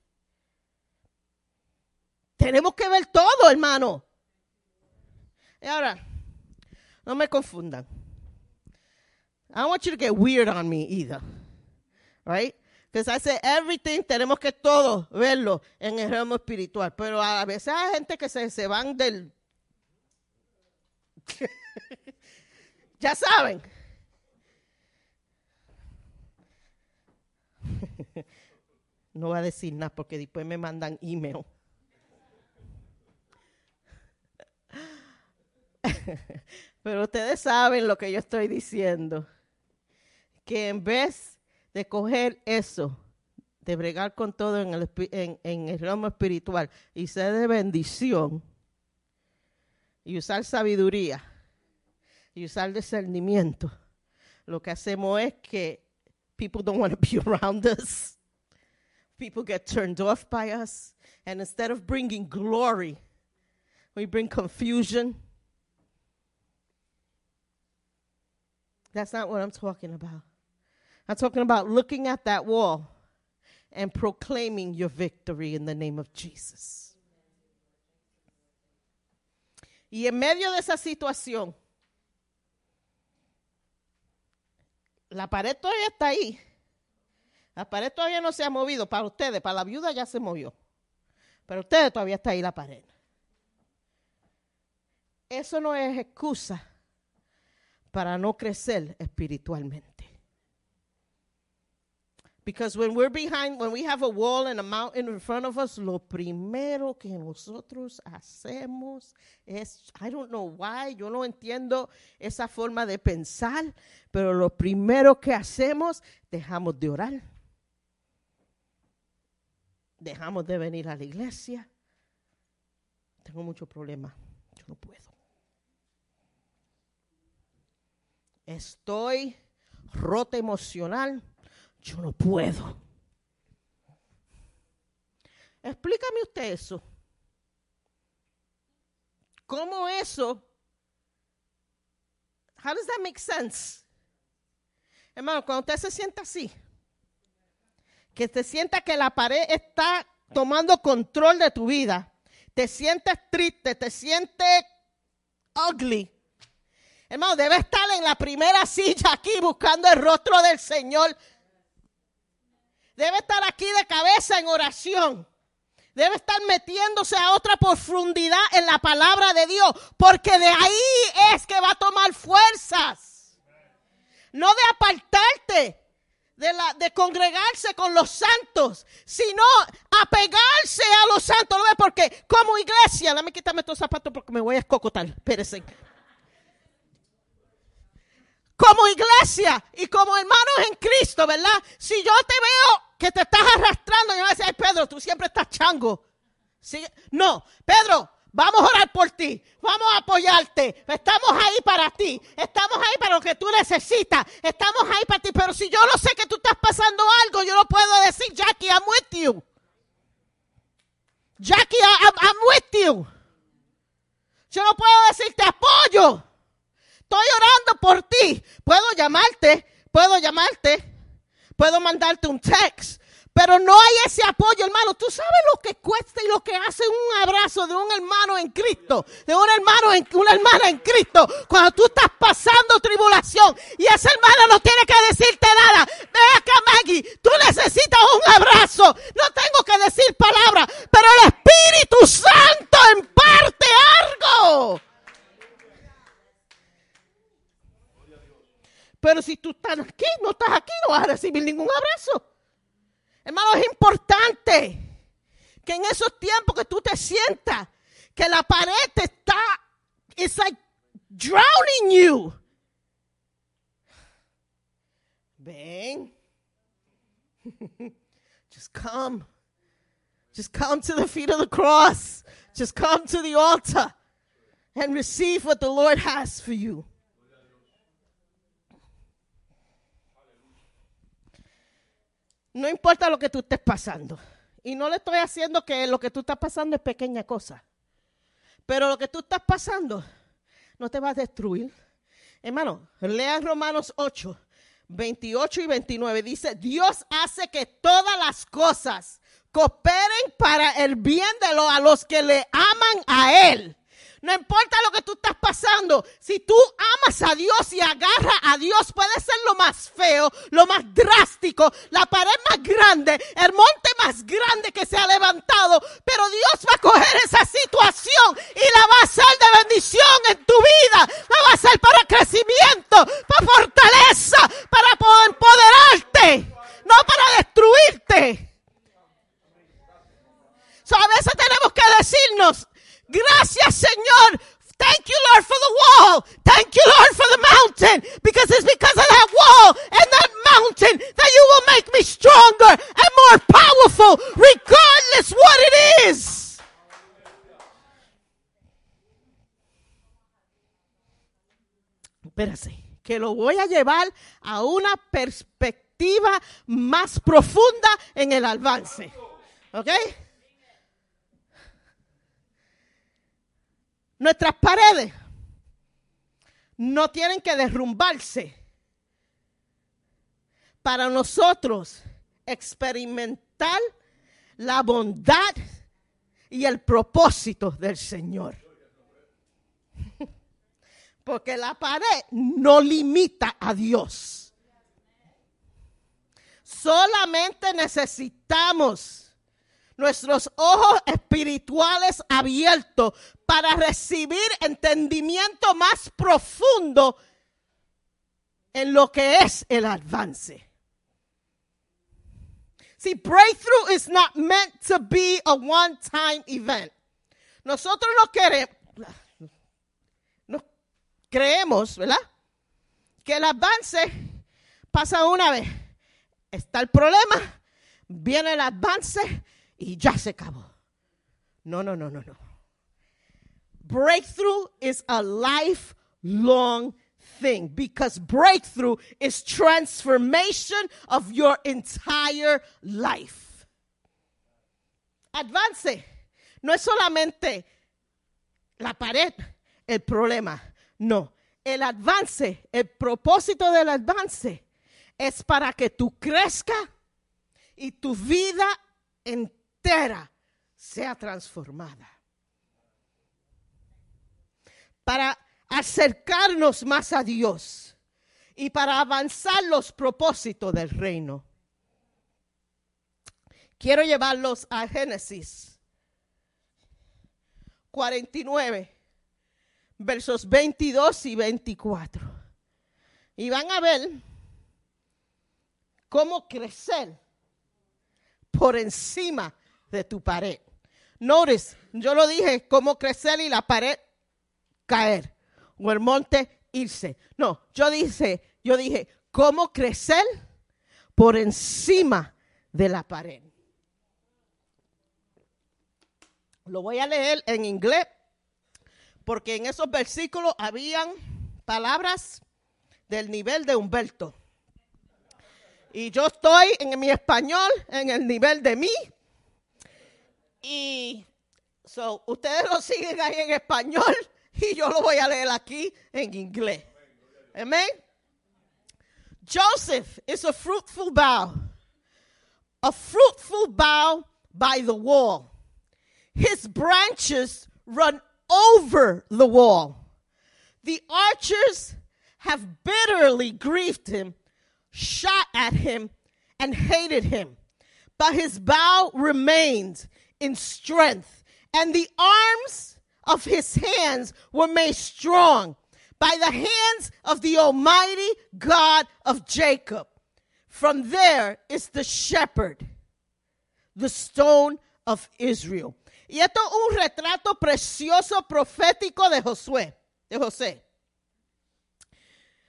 Tenemos que ver todo, hermano. Y ahora, no me confundan. I don't want you to get weird on me either. Right? Because I say everything, tenemos que todo verlo en el ramo espiritual. Pero a veces hay gente que se, se van del. ya saben. No voy a decir nada porque después me mandan email. Pero ustedes saben lo que yo estoy diciendo. Que en vez de coger eso, de bregar con todo en el, en, en el ramo espiritual y ser de bendición, y usar sabiduría, y usar discernimiento, lo que hacemos es que people don't want to be around us. People get turned off by us. And instead of bringing glory, we bring confusion. That's not what I'm talking about. I'm talking about looking at that wall and proclaiming your victory in the name of Jesus. Y en medio de esa situación, la pared todavía está ahí. La pared todavía no se ha movido. Para ustedes, para la viuda ya se movió. Pero ustedes todavía está ahí la pared. Eso no es excusa para no crecer espiritualmente. Because when we're behind, when we have a wall and a mountain in front of us, lo primero que nosotros hacemos es, I don't know why, yo no entiendo esa forma de pensar, pero lo primero que hacemos, dejamos de orar. Dejamos de venir a la iglesia. Tengo muchos problemas, yo no puedo. Estoy rota emocional, yo no puedo. Explícame usted eso. ¿Cómo eso? How does that make sense? Hermano, cuando usted se sienta así, que te sienta que la pared está tomando control de tu vida, te sientes triste, te sientes ugly. Hermano, debe estar en la primera silla aquí buscando el rostro del Señor. Debe estar aquí de cabeza en oración. Debe estar metiéndose a otra profundidad en la palabra de Dios, porque de ahí es que va a tomar fuerzas. No de apartarte de, la, de congregarse con los santos, sino apegarse a los santos. ¿Lo ve? Porque como iglesia, dame quitarme estos zapatos porque me voy a escocotar. Espérense. Como iglesia y como hermanos en Cristo, ¿verdad? Si yo te veo que te estás arrastrando, yo voy a decir, "Ay, Pedro, tú siempre estás chango. Sí, No, Pedro, vamos a orar por ti, vamos a apoyarte, estamos ahí para ti, estamos ahí para lo que tú necesitas, estamos ahí para ti, pero si yo no sé que tú estás pasando algo, yo no puedo decir, Jackie, I'm with you. Jackie, I'm, I'm with you. Yo no puedo decirte apoyo. Estoy orando por ti. Puedo llamarte, puedo llamarte, puedo mandarte un text, pero no hay ese apoyo, hermano. Tú sabes lo que cuesta y lo que hace un abrazo de un hermano en Cristo, de un hermano en, una hermana en Cristo, cuando tú estás pasando tribulación y esa hermana no tiene que decirte nada. Ve acá, Maggie, tú necesitas un abrazo. No tengo que decir palabras, pero el Espíritu Santo imparte algo. Pero si tú estás aquí, no estás aquí, no vas a recibir ningún abrazo. Hermano, es importante que en esos tiempos que tú te sientas, que la pared está, it's like drowning you. Ven. Just come. Just come to the feet of the cross. Just come to the altar and receive what the Lord has for you. No importa lo que tú estés pasando. Y no le estoy haciendo que lo que tú estás pasando es pequeña cosa. Pero lo que tú estás pasando no te va a destruir. Hermano, lean Romanos 8, 28 y 29. Dice, Dios hace que todas las cosas cooperen para el bien de lo, a los que le aman a Él. No importa lo que tú estás pasando, si tú amas a Dios y agarras a Dios, puede ser lo más feo, lo más drástico, la pared más grande, el monte más grande que se ha levantado, pero Dios va a coger esa situación y la va a hacer de bendición en tu vida, la va a hacer para crecimiento, para fortaleza, para poder empoderarte, no para destruirte. A veces tenemos que decirnos, Gracias, Señor. Thank you, Lord, for the wall. Thank you, Lord, for the mountain. Because it's because of that wall and that mountain that you will make me stronger and more powerful, regardless what it is. Espérase, que lo voy a llevar a una perspectiva más profunda en el avance. ¿Ok? Nuestras paredes no tienen que derrumbarse para nosotros experimentar la bondad y el propósito del Señor. Porque la pared no limita a Dios. Solamente necesitamos nuestros ojos espirituales abiertos para recibir entendimiento más profundo en lo que es el avance. See, breakthrough is not meant to be a one-time event. Nosotros no queremos, no creemos, ¿verdad? Que el avance pasa una vez. Está el problema, viene el avance y ya se acabó. No, no, no, no, no. Breakthrough is a lifelong thing because breakthrough is transformation of your entire life. Advance no es solamente la pared el problema, no. El avance, el propósito del avance es para que tú crezcas y tu vida entera sea transformada. Para acercarnos más a Dios y para avanzar los propósitos del reino. Quiero llevarlos a Génesis 49, versos 22 y 24. Y van a ver cómo crecer por encima de tu pared. Notice, yo lo dije, cómo crecer y la pared caer, o el monte irse. No, yo dije, yo dije, cómo crecer por encima de la pared. Lo voy a leer en inglés, porque en esos versículos habían palabras del nivel de Humberto. Y yo estoy en mi español en el nivel de mí. Y so, ustedes lo siguen ahí en español Y yo lo voy a leer aquí en inglés. Amen. Joseph is a fruitful bough, a fruitful bough by the wall. His branches run over the wall. The archers have bitterly grieved him, shot at him, and hated him. But his bow remained in strength, and the arms of his hands were made strong by the hands of the Almighty God of Jacob. From there is the shepherd, the stone of Israel. Y esto es un retrato precioso profético de Josué, de José.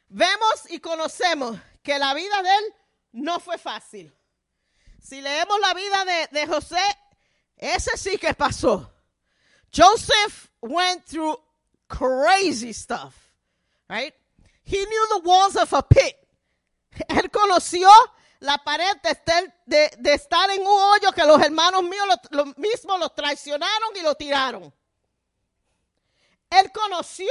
Vemos y conocemos que la vida de él no fue fácil. Si leemos la vida de, de José, ese sí que pasó. Joseph went through crazy stuff, right? He knew the walls of a pit. Él conoció la pared de estar, en un hoyo que los hermanos míos lo, lo mismos lo traicionaron y lo tiraron. Él conoció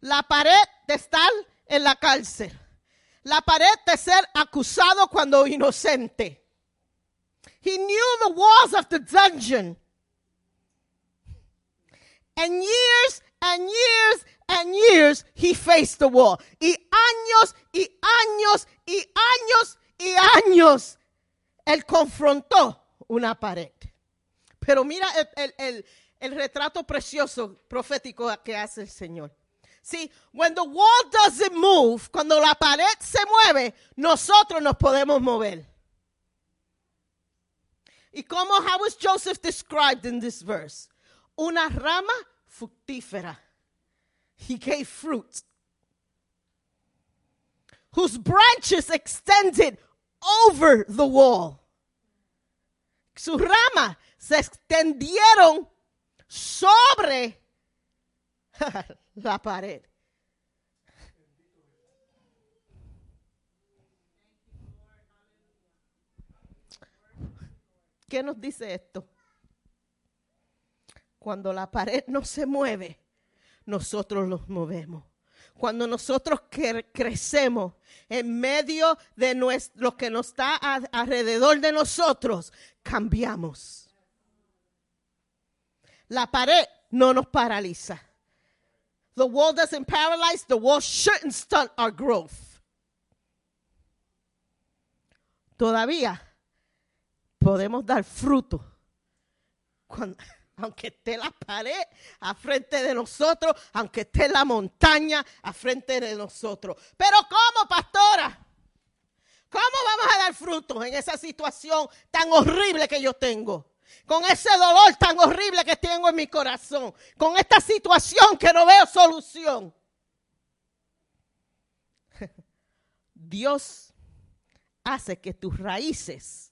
la pared de estar en la cárcel. La pared de ser acusado cuando inocente. He knew the walls of the dungeon. And years and years and years he faced the wall. Y años y años y años y años él confrontó una pared. Pero mira el, el, el, retrato precioso profético que hace el Señor. See, when the wall doesn't move, cuando la pared se mueve, nosotros nos podemos mover. ¿Y cómo, how was Joseph described in this verse? Una rama fructífera. He gave fruit. Whose branches extended over the wall. Sus ramas se extendieron sobre la pared. ¿Qué nos dice esto? Cuando la pared no se mueve, nosotros los movemos. Cuando nosotros cre crecemos en medio de nuestro, lo que nos está alrededor de nosotros, cambiamos. La pared no nos paraliza. The wall doesn't paralyze, the wall shouldn't stunt our growth. Todavía podemos dar fruto aunque esté la pared a frente de nosotros, aunque esté la montaña a frente de nosotros. Pero ¿cómo, pastora? ¿Cómo vamos a dar frutos en esa situación tan horrible que yo tengo? Con ese dolor tan horrible que tengo en mi corazón. Con esta situación que no veo solución. Dios hace que tus raíces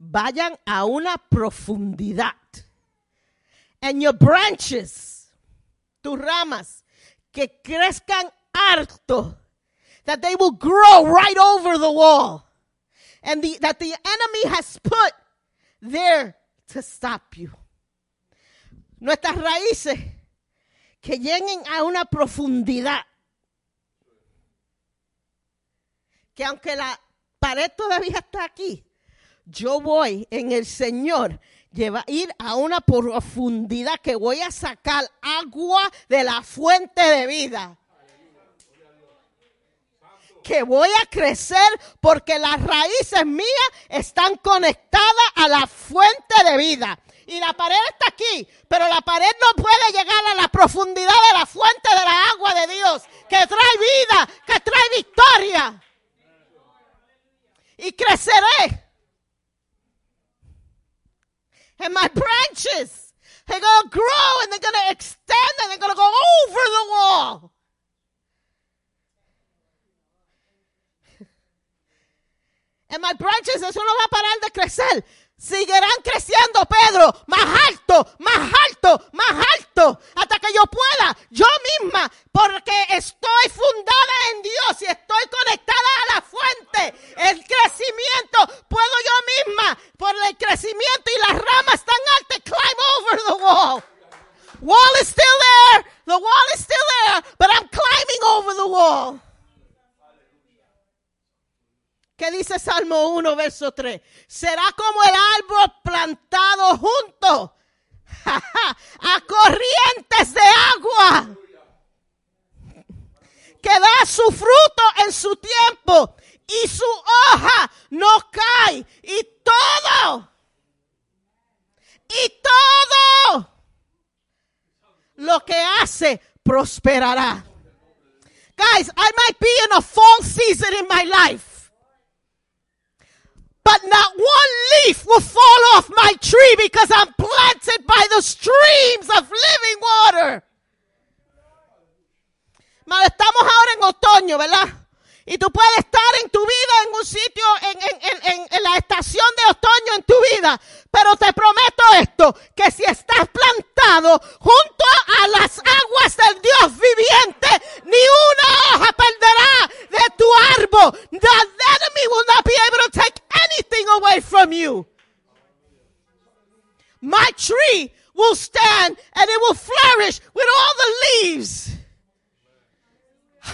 vayan a una profundidad. And your branches, tus ramas, que crezcan harto. That they will grow right over the wall. And the, that the enemy has put there to stop you. Nuestras raíces que lleguen a una profundidad. Que aunque la pared todavía está aquí, yo voy en el Señor lleva, ir a una profundidad que voy a sacar agua de la fuente de vida. Que voy a crecer porque las raíces mías están conectadas a la fuente de vida. Y la pared está aquí, pero la pared no puede llegar a la profundidad de la fuente de la agua de Dios, que trae vida, que trae victoria. Y creceré and my branches. They're going to grow and they're going to extend and they're going to go over the wall. And my branches, eso no va a parar de crecer. Seguirán creciendo, Pedro, más alto, más alto, más alto, hasta que yo pueda, yo misma, porque estoy fundada en Dios y estoy conectada a la fuente. El crecimiento, puedo yo misma, por el crecimiento y las ramas tan altas, climb over the wall. Wall is still there. The wall is still there, but I'm climbing over the wall. ¿Qué dice Salmo 1, verso 3? Será como el árbol plantado junto a corrientes de agua que da su fruto en su tiempo y su hoja no cae y todo y todo lo que hace prosperará. Guys, I might be in a fall season in my life. But not one leaf will fall off my tree because I'm planted by the streams of living water. Estamos ahora en otoño, ¿verdad? Y tú puedes estar en tu vida en un sitio, en, en- en- en- la estación de otoño en tu vida. Pero te prometo esto, que si estás plantado junto a las aguas del Dios viviente, ni una hoja perderá de tu árbol. The enemy will not be able to take anything away from you. My tree will stand and it will flourish with all the leaves.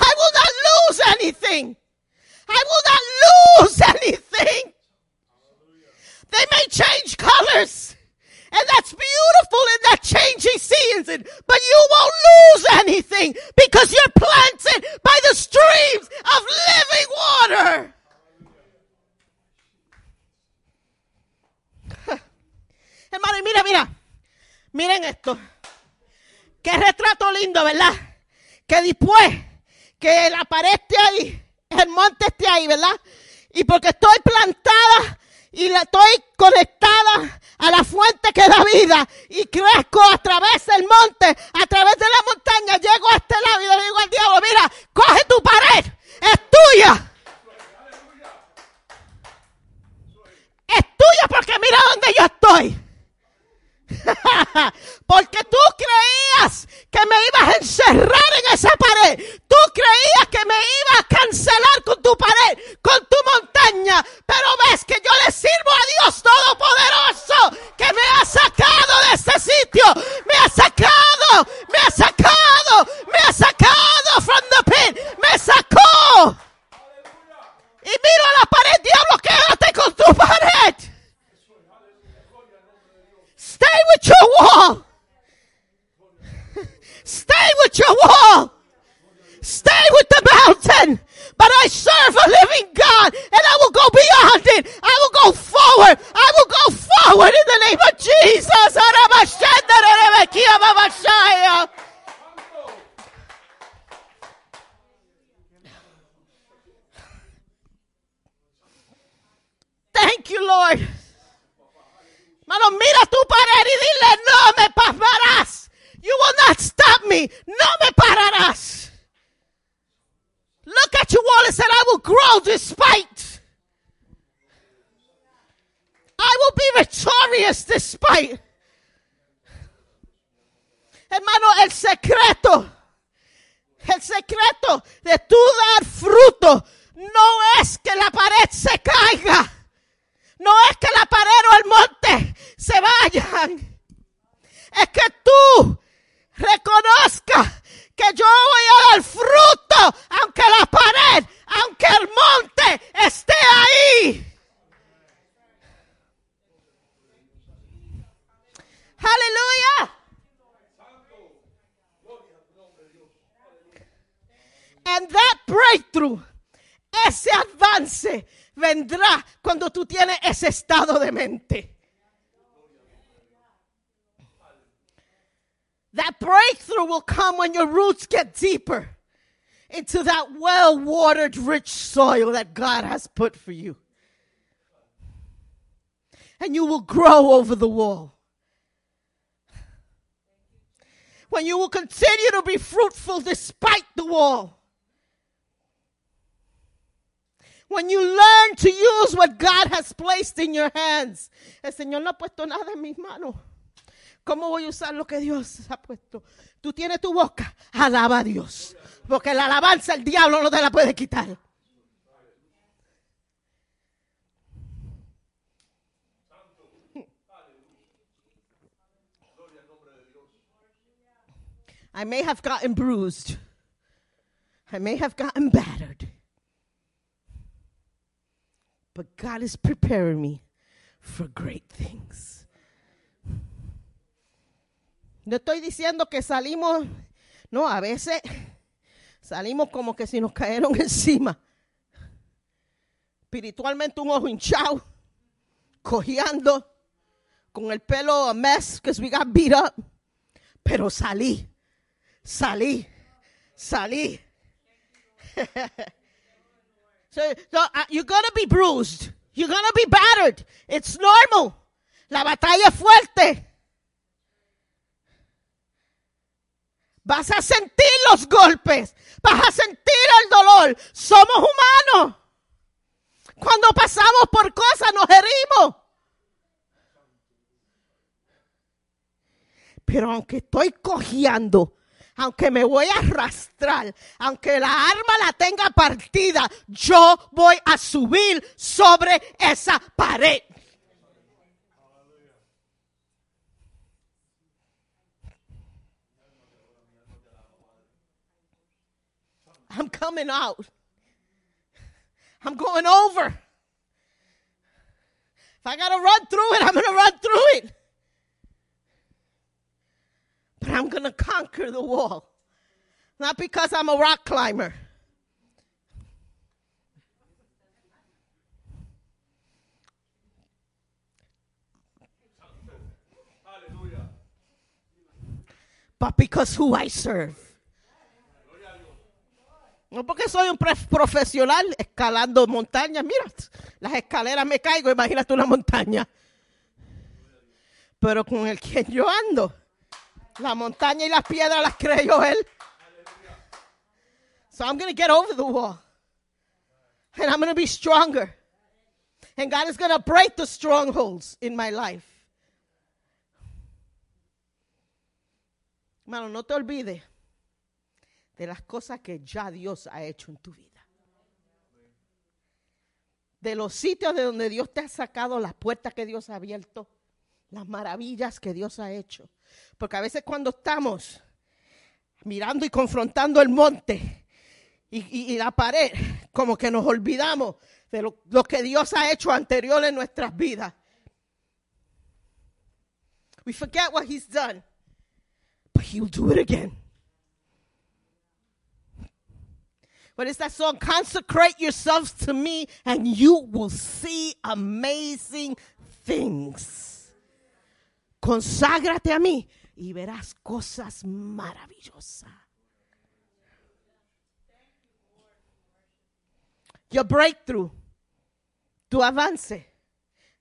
I will not lose anything. I will not lose anything. They may change colors. And that's beautiful in that changing season. But you won't lose anything because you're planted by the streams of living water. Hermano, mira, mira. Miren esto. Qué retrato lindo, ¿verdad? Que después que la pared esté ahí, el monte esté ahí, ¿verdad? Y porque estoy plantada y la estoy conectada a la fuente que da vida y crezco a través del monte, a través de la montaña, llego a este lado y le digo al diablo, mira, coge tu pared, es tuya. Es tuya porque mira dónde yo estoy. Porque tú creías que me ibas a encerrar en esa pared. Tú creías que me ibas a cancelar con tu pared, con tu montaña. Pero ves que yo le sirvo a Dios Todopoderoso que me ha sacado de este sitio. Me ha sacado, me ha sacado, me ha sacado from the pit. Me sacó. Y miro a la pared, diablo, quédate con tu pared. Stay with your wall. Stay with your wall. Stay with the mountain. But I serve a living God and I will go beyond it. I will go forward. I will go forward in the name of Jesus. Thank you, Lord. Mano, mira tu pared y dile, no me pasarás. You will not stop me. No me pararás. Look at your wall and say, I will grow despite. I will be victorious despite. Hermano, el secreto, el secreto de tú dar fruto no es que la pared se caiga. No es que la pared o el monte se vayan. Es que tú reconozcas que yo voy a dar fruto, aunque la pared, aunque el monte esté ahí. Aleluya. And that breakthrough, ese avance vendrá cuando tú tienes ese estado de mente. That breakthrough will come when your roots get deeper into that well watered, rich soil that God has put for you. And you will grow over the wall. When you will continue to be fruitful despite the wall. When you learn to use what God has placed in your hands. El Señor no ha puesto nada en mis manos. ¿Cómo voy a usar lo que Dios ha puesto? Tú tienes tu boca, alaba a Dios. Porque la alabanza el diablo no te la puede quitar. I may have gotten bruised. I may have gotten battered. But God is preparing me for great things. No estoy diciendo que salimos, no, a veces salimos como que si nos cayeron encima. Espiritualmente un ojo hinchado, cojeando, con el pelo a mess because we got beat up. Pero salí, salí, salí. uh, you're gonna be bruised. You're gonna be battered. It's normal. La batalla es fuerte. Vas a sentir los golpes. Vas a sentir el dolor. Somos humanos. Cuando pasamos por cosas nos herimos. Pero aunque estoy cojeando, aunque me voy a arrastrar, aunque la arma la tenga partida, yo voy a subir sobre esa pared. I'm coming out. I'm going over. If I got to run through it, I'm going to run through it. I'm going to conquer the wall. Not because I'm a rock climber. But because who I serve. No porque soy un profesional escalando montañas. Mira, las escaleras me caigo, imagínate una montaña. Pero con el quien yo ando, la montaña y las piedras las creyó él. So I'm going to get over the wall. And I'm going to be stronger. And God is going to break the strongholds in my life. Hermano, no te olvides de las cosas que ya Dios ha hecho en tu vida. De los sitios de donde Dios te ha sacado, las puertas que Dios ha abierto, las maravillas que Dios ha hecho. Porque a veces cuando estamos mirando y confrontando el monte y, la pared, como que nos olvidamos de lo, que Dios ha hecho anterior en nuestras vidas. We forget what He's done, but He'll do it again. But it's that song, consecrate yourselves to me and you will see amazing things. Conságrate a mí y verás cosas maravillosas. Your breakthrough, tu avance,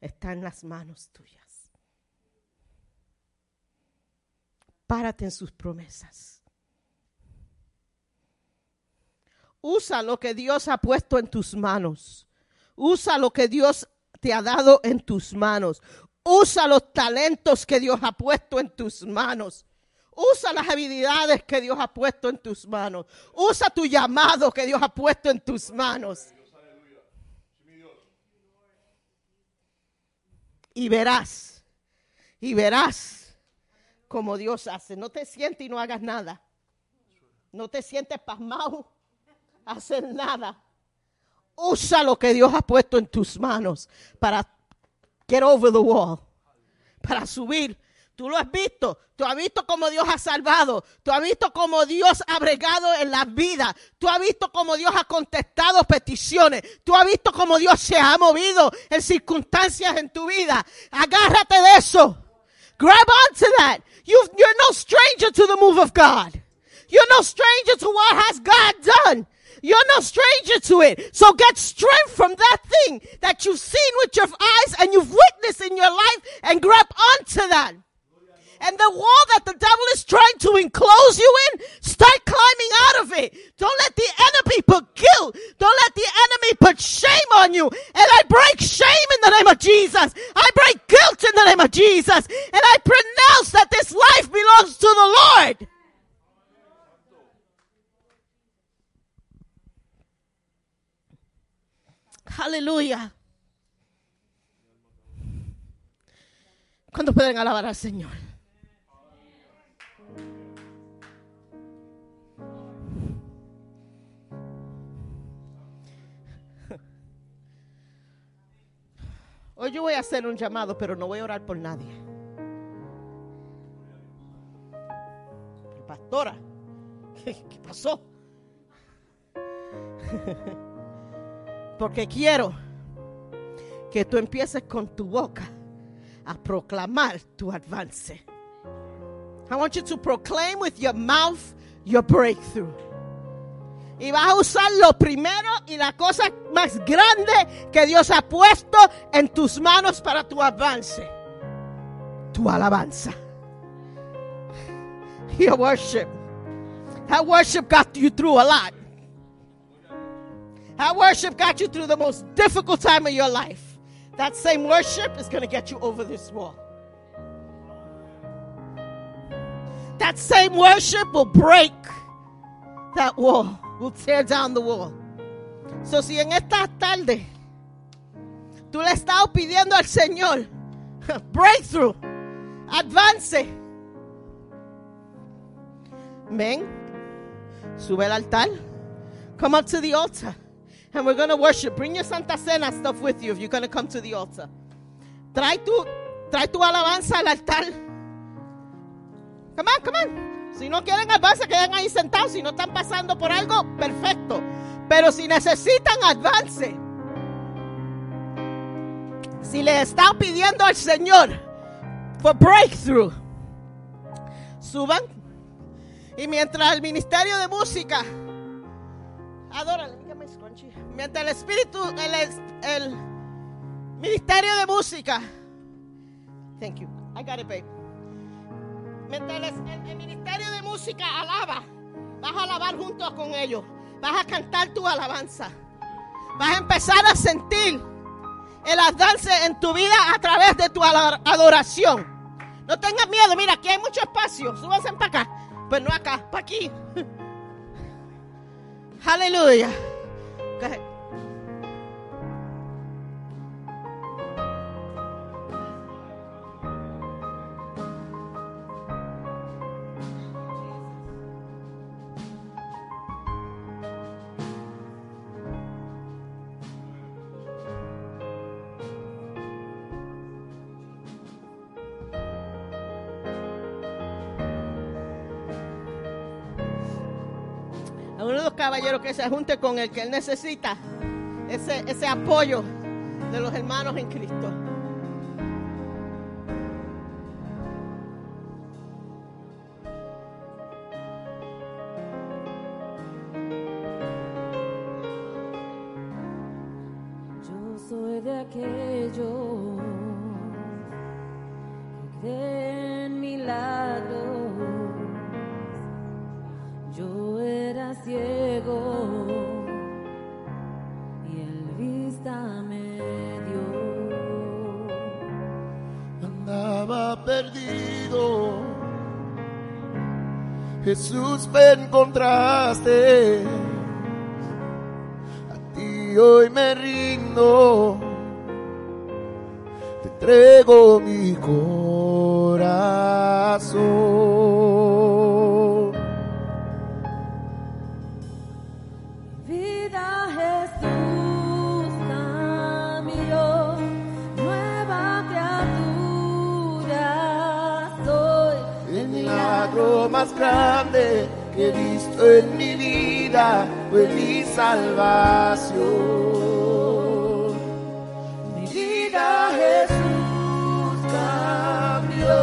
está en las manos tuyas. Párate en sus promesas. Usa lo que Dios ha puesto en tus manos. Usa lo que Dios te ha dado en tus manos. Usa los talentos que Dios ha puesto en tus manos. Usa las habilidades que Dios ha puesto en tus manos. Usa tu llamado que Dios ha puesto en tus manos. Y verás, y verás como Dios hace. No te sientes y no hagas nada. No te sientes pasmado hacer nada. Usa lo que Dios ha puesto en tus manos para get over the wall, para subir. Tú lo has visto, tú has visto cómo Dios ha salvado, tú has visto cómo Dios ha bregado en la vida, tú has visto cómo Dios ha contestado peticiones, tú has visto cómo Dios se ha movido en circunstancias en tu vida. Agárrate de eso. Grab onto that. You, you're no stranger to the move of God. You're no stranger to what has God done. You're no stranger to it. So get strength from that thing that you've seen with your eyes and you've witnessed in your life and grab onto that. And the wall that the devil is trying to enclose you in, start climbing out of it. Don't let the enemy put guilt. Don't let the enemy put shame on you. And I break shame in the name of Jesus. I break guilt in the name of Jesus. And I pronounce that this life belongs to the Lord. Aleluya. ¿Cuándo pueden alabar al Señor? Hoy yo voy a hacer un llamado, pero no voy a orar por nadie. Pastora, ¿qué, qué pasó? Porque quiero que tú empieces con tu boca a proclamar tu avance. I want you to proclaim with your mouth your breakthrough. Y vas a usar lo primero y la cosa más grande que Dios ha puesto en tus manos para tu avance. Tu alabanza. Your worship. That worship got you through a lot. That worship got you through the most difficult time of your life. That same worship is going to get you over this wall. That same worship will break that wall, will tear down the wall. So, si en esta tarde tú le estás pidiendo al Señor breakthrough, advance, ven, sube al altar, come up to the altar, and we're going to worship. Bring your Santa Cena stuff with you if you're going to come to the altar. Trae tu, trae tu alabanza al altar. Come on, come on. Si no quieren avance, quedan ahí sentados. Si no están pasando por algo, perfecto. Pero si necesitan avance, si le están pidiendo al Señor for breakthrough, suban. Y mientras el ministerio de música, adórale. Mientras el espíritu, el, ministerio de música, thank you, I got it, babe. Mientras el, ministerio de música alaba, vas a alabar junto con ellos. Vas a cantar tu alabanza. Vas a empezar a sentir el avance en tu vida a través de tu adoración. No tengas miedo, mira, aquí hay mucho espacio. Súbanse para acá. Pues no acá, para aquí. Aleluya. Go ahead. Caballeros que se junte con el que él necesita ese, ese apoyo de los hermanos en Cristo. Jesús me encontraste. A ti hoy me rindo. Te entrego mi corazón. Más grande que he visto en mi vida fue mi salvación. Mi vida Jesús cambió,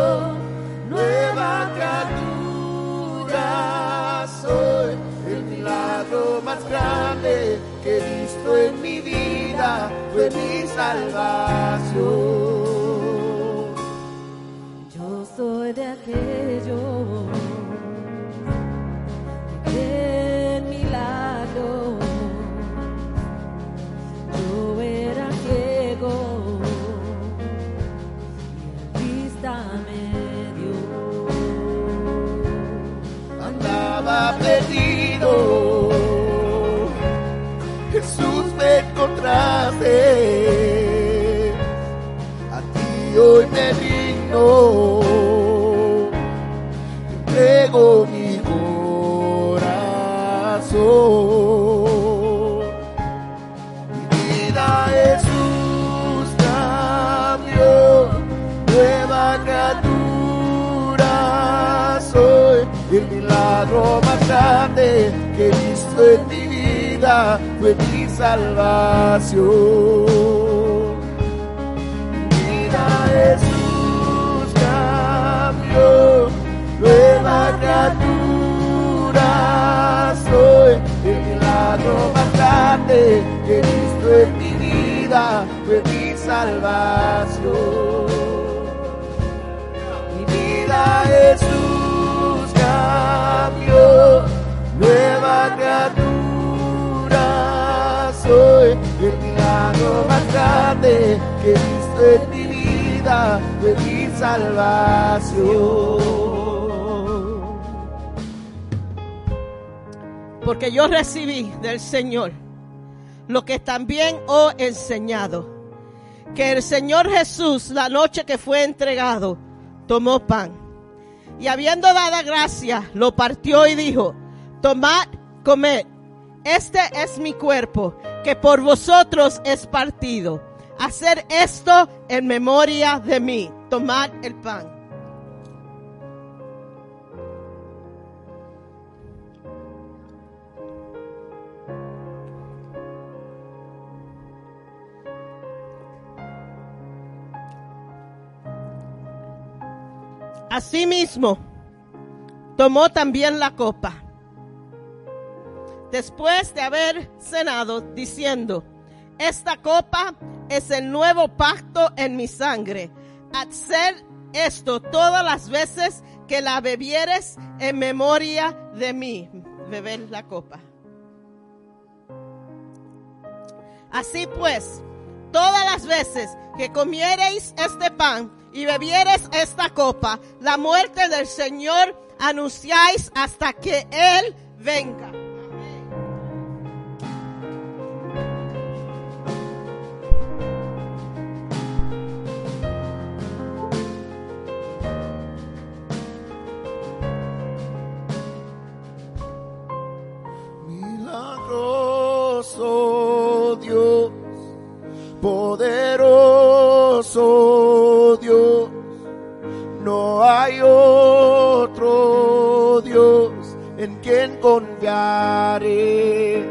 nueva criatura soy. El milagro más grande que he visto en mi vida fue mi salvación. Yo soy de aquellos encontraste. A ti hoy me digno, entrego mi corazón. Mi vida es Jesús cambió, nueva criatura soy. El milagro más grande que he visto en mi vida mi salvación. Mi vida Jesús cambió, nueva criatura soy, el milagro grande que he visto en mi vida fue mi salvación. Mi vida Jesús cambió, nueva criatura soy, el milagro más grande que he visto en mi vida fue mi salvación. Porque yo recibí del Señor lo que también he enseñado. Que el Señor Jesús, la noche que fue entregado, tomó pan. Y habiendo dado gracia, lo partió y dijo, tomad, comed. Este es mi cuerpo, que por vosotros es partido. Hacer esto en memoria de mí. Tomad el pan. Asimismo, tomó también la copa. Después de haber cenado, diciendo, esta copa es el nuevo pacto en mi sangre. Hacer esto todas las veces que la bebieres en memoria de mí. Beber la copa. Así pues, todas las veces que comiereis este pan y bebiereis esta copa, la muerte del Señor anunciáis hasta que Él venga. Confiaré.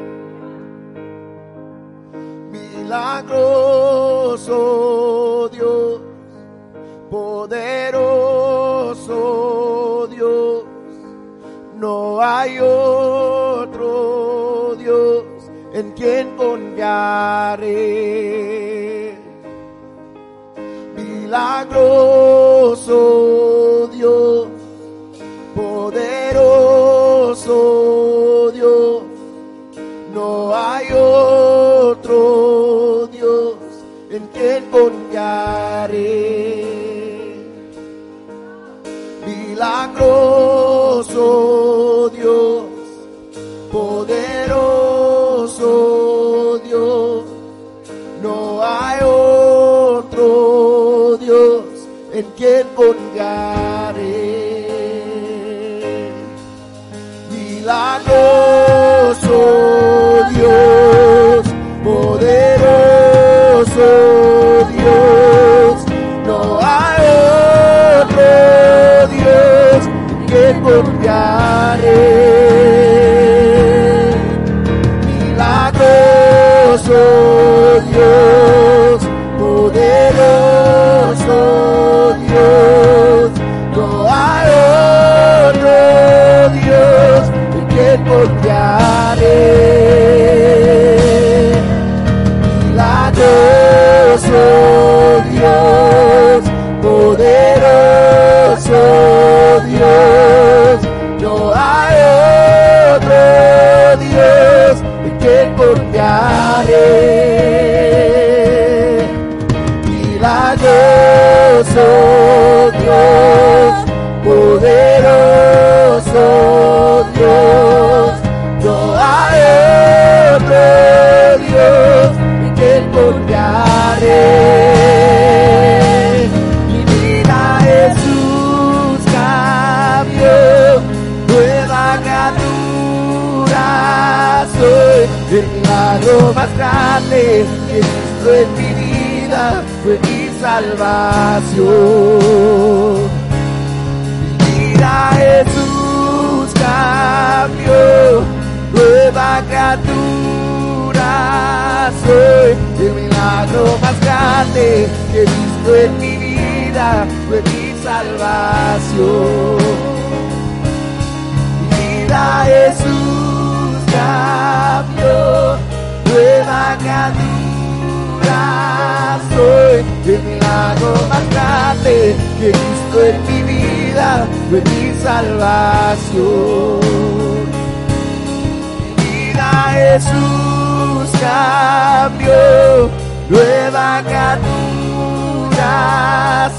Milagroso Dios, poderoso Dios, no hay otro Dios en quien confiaré. Milagroso milagroso Dios, poderoso Dios, no hay otro Dios en quien confiaré. Milagroso Milagroso grande visto en mi vida fue mi salvación. Mi vida Jesús cambio, nueva criatura soy. El milagro más grande que he visto en mi vida fue mi salvación. Mi vida Jesús cambió, nueva criatura soy. El milagro más grande que he visto en mi vida fue mi salvación. Mi vida Jesús cambió, nueva criatura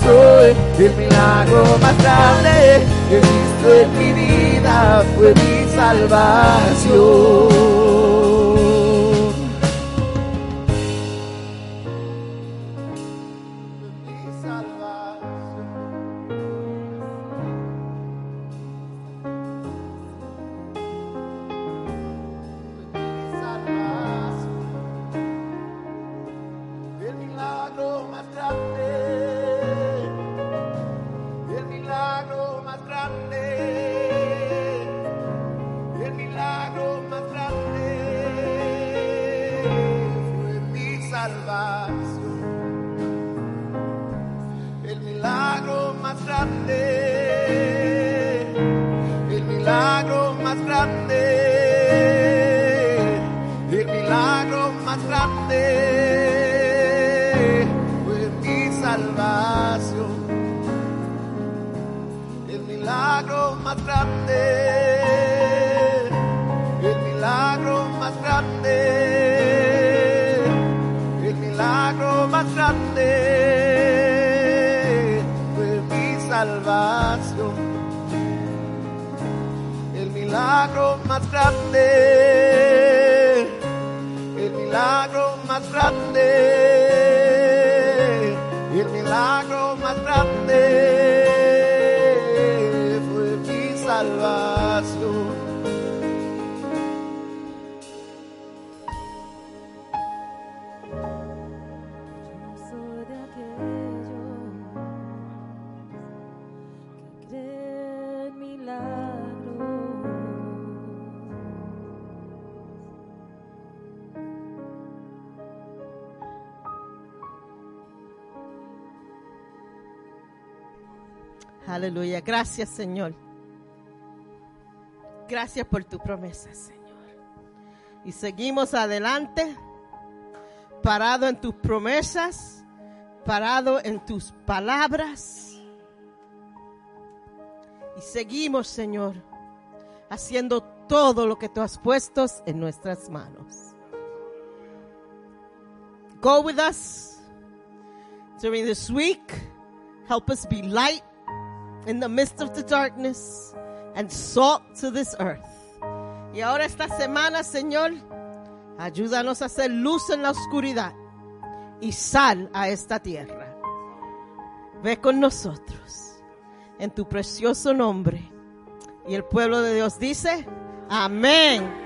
soy. El milagro más grande que he visto en mi vida fue mi salvación. Aleluya. Gracias, Señor. Gracias por tu promesa, Señor. Y seguimos adelante, parado en tus promesas, parado en tus palabras. Y seguimos, Señor, haciendo todo lo que tú has puesto en nuestras manos. Go with us during this week. Help us be light in the midst of the darkness and salt to this earth. Y ahora esta semana, Señor, ayúdanos a hacer luz en la oscuridad y sal a esta tierra. Ve con nosotros en tu precioso nombre. Y el pueblo de Dios dice, amén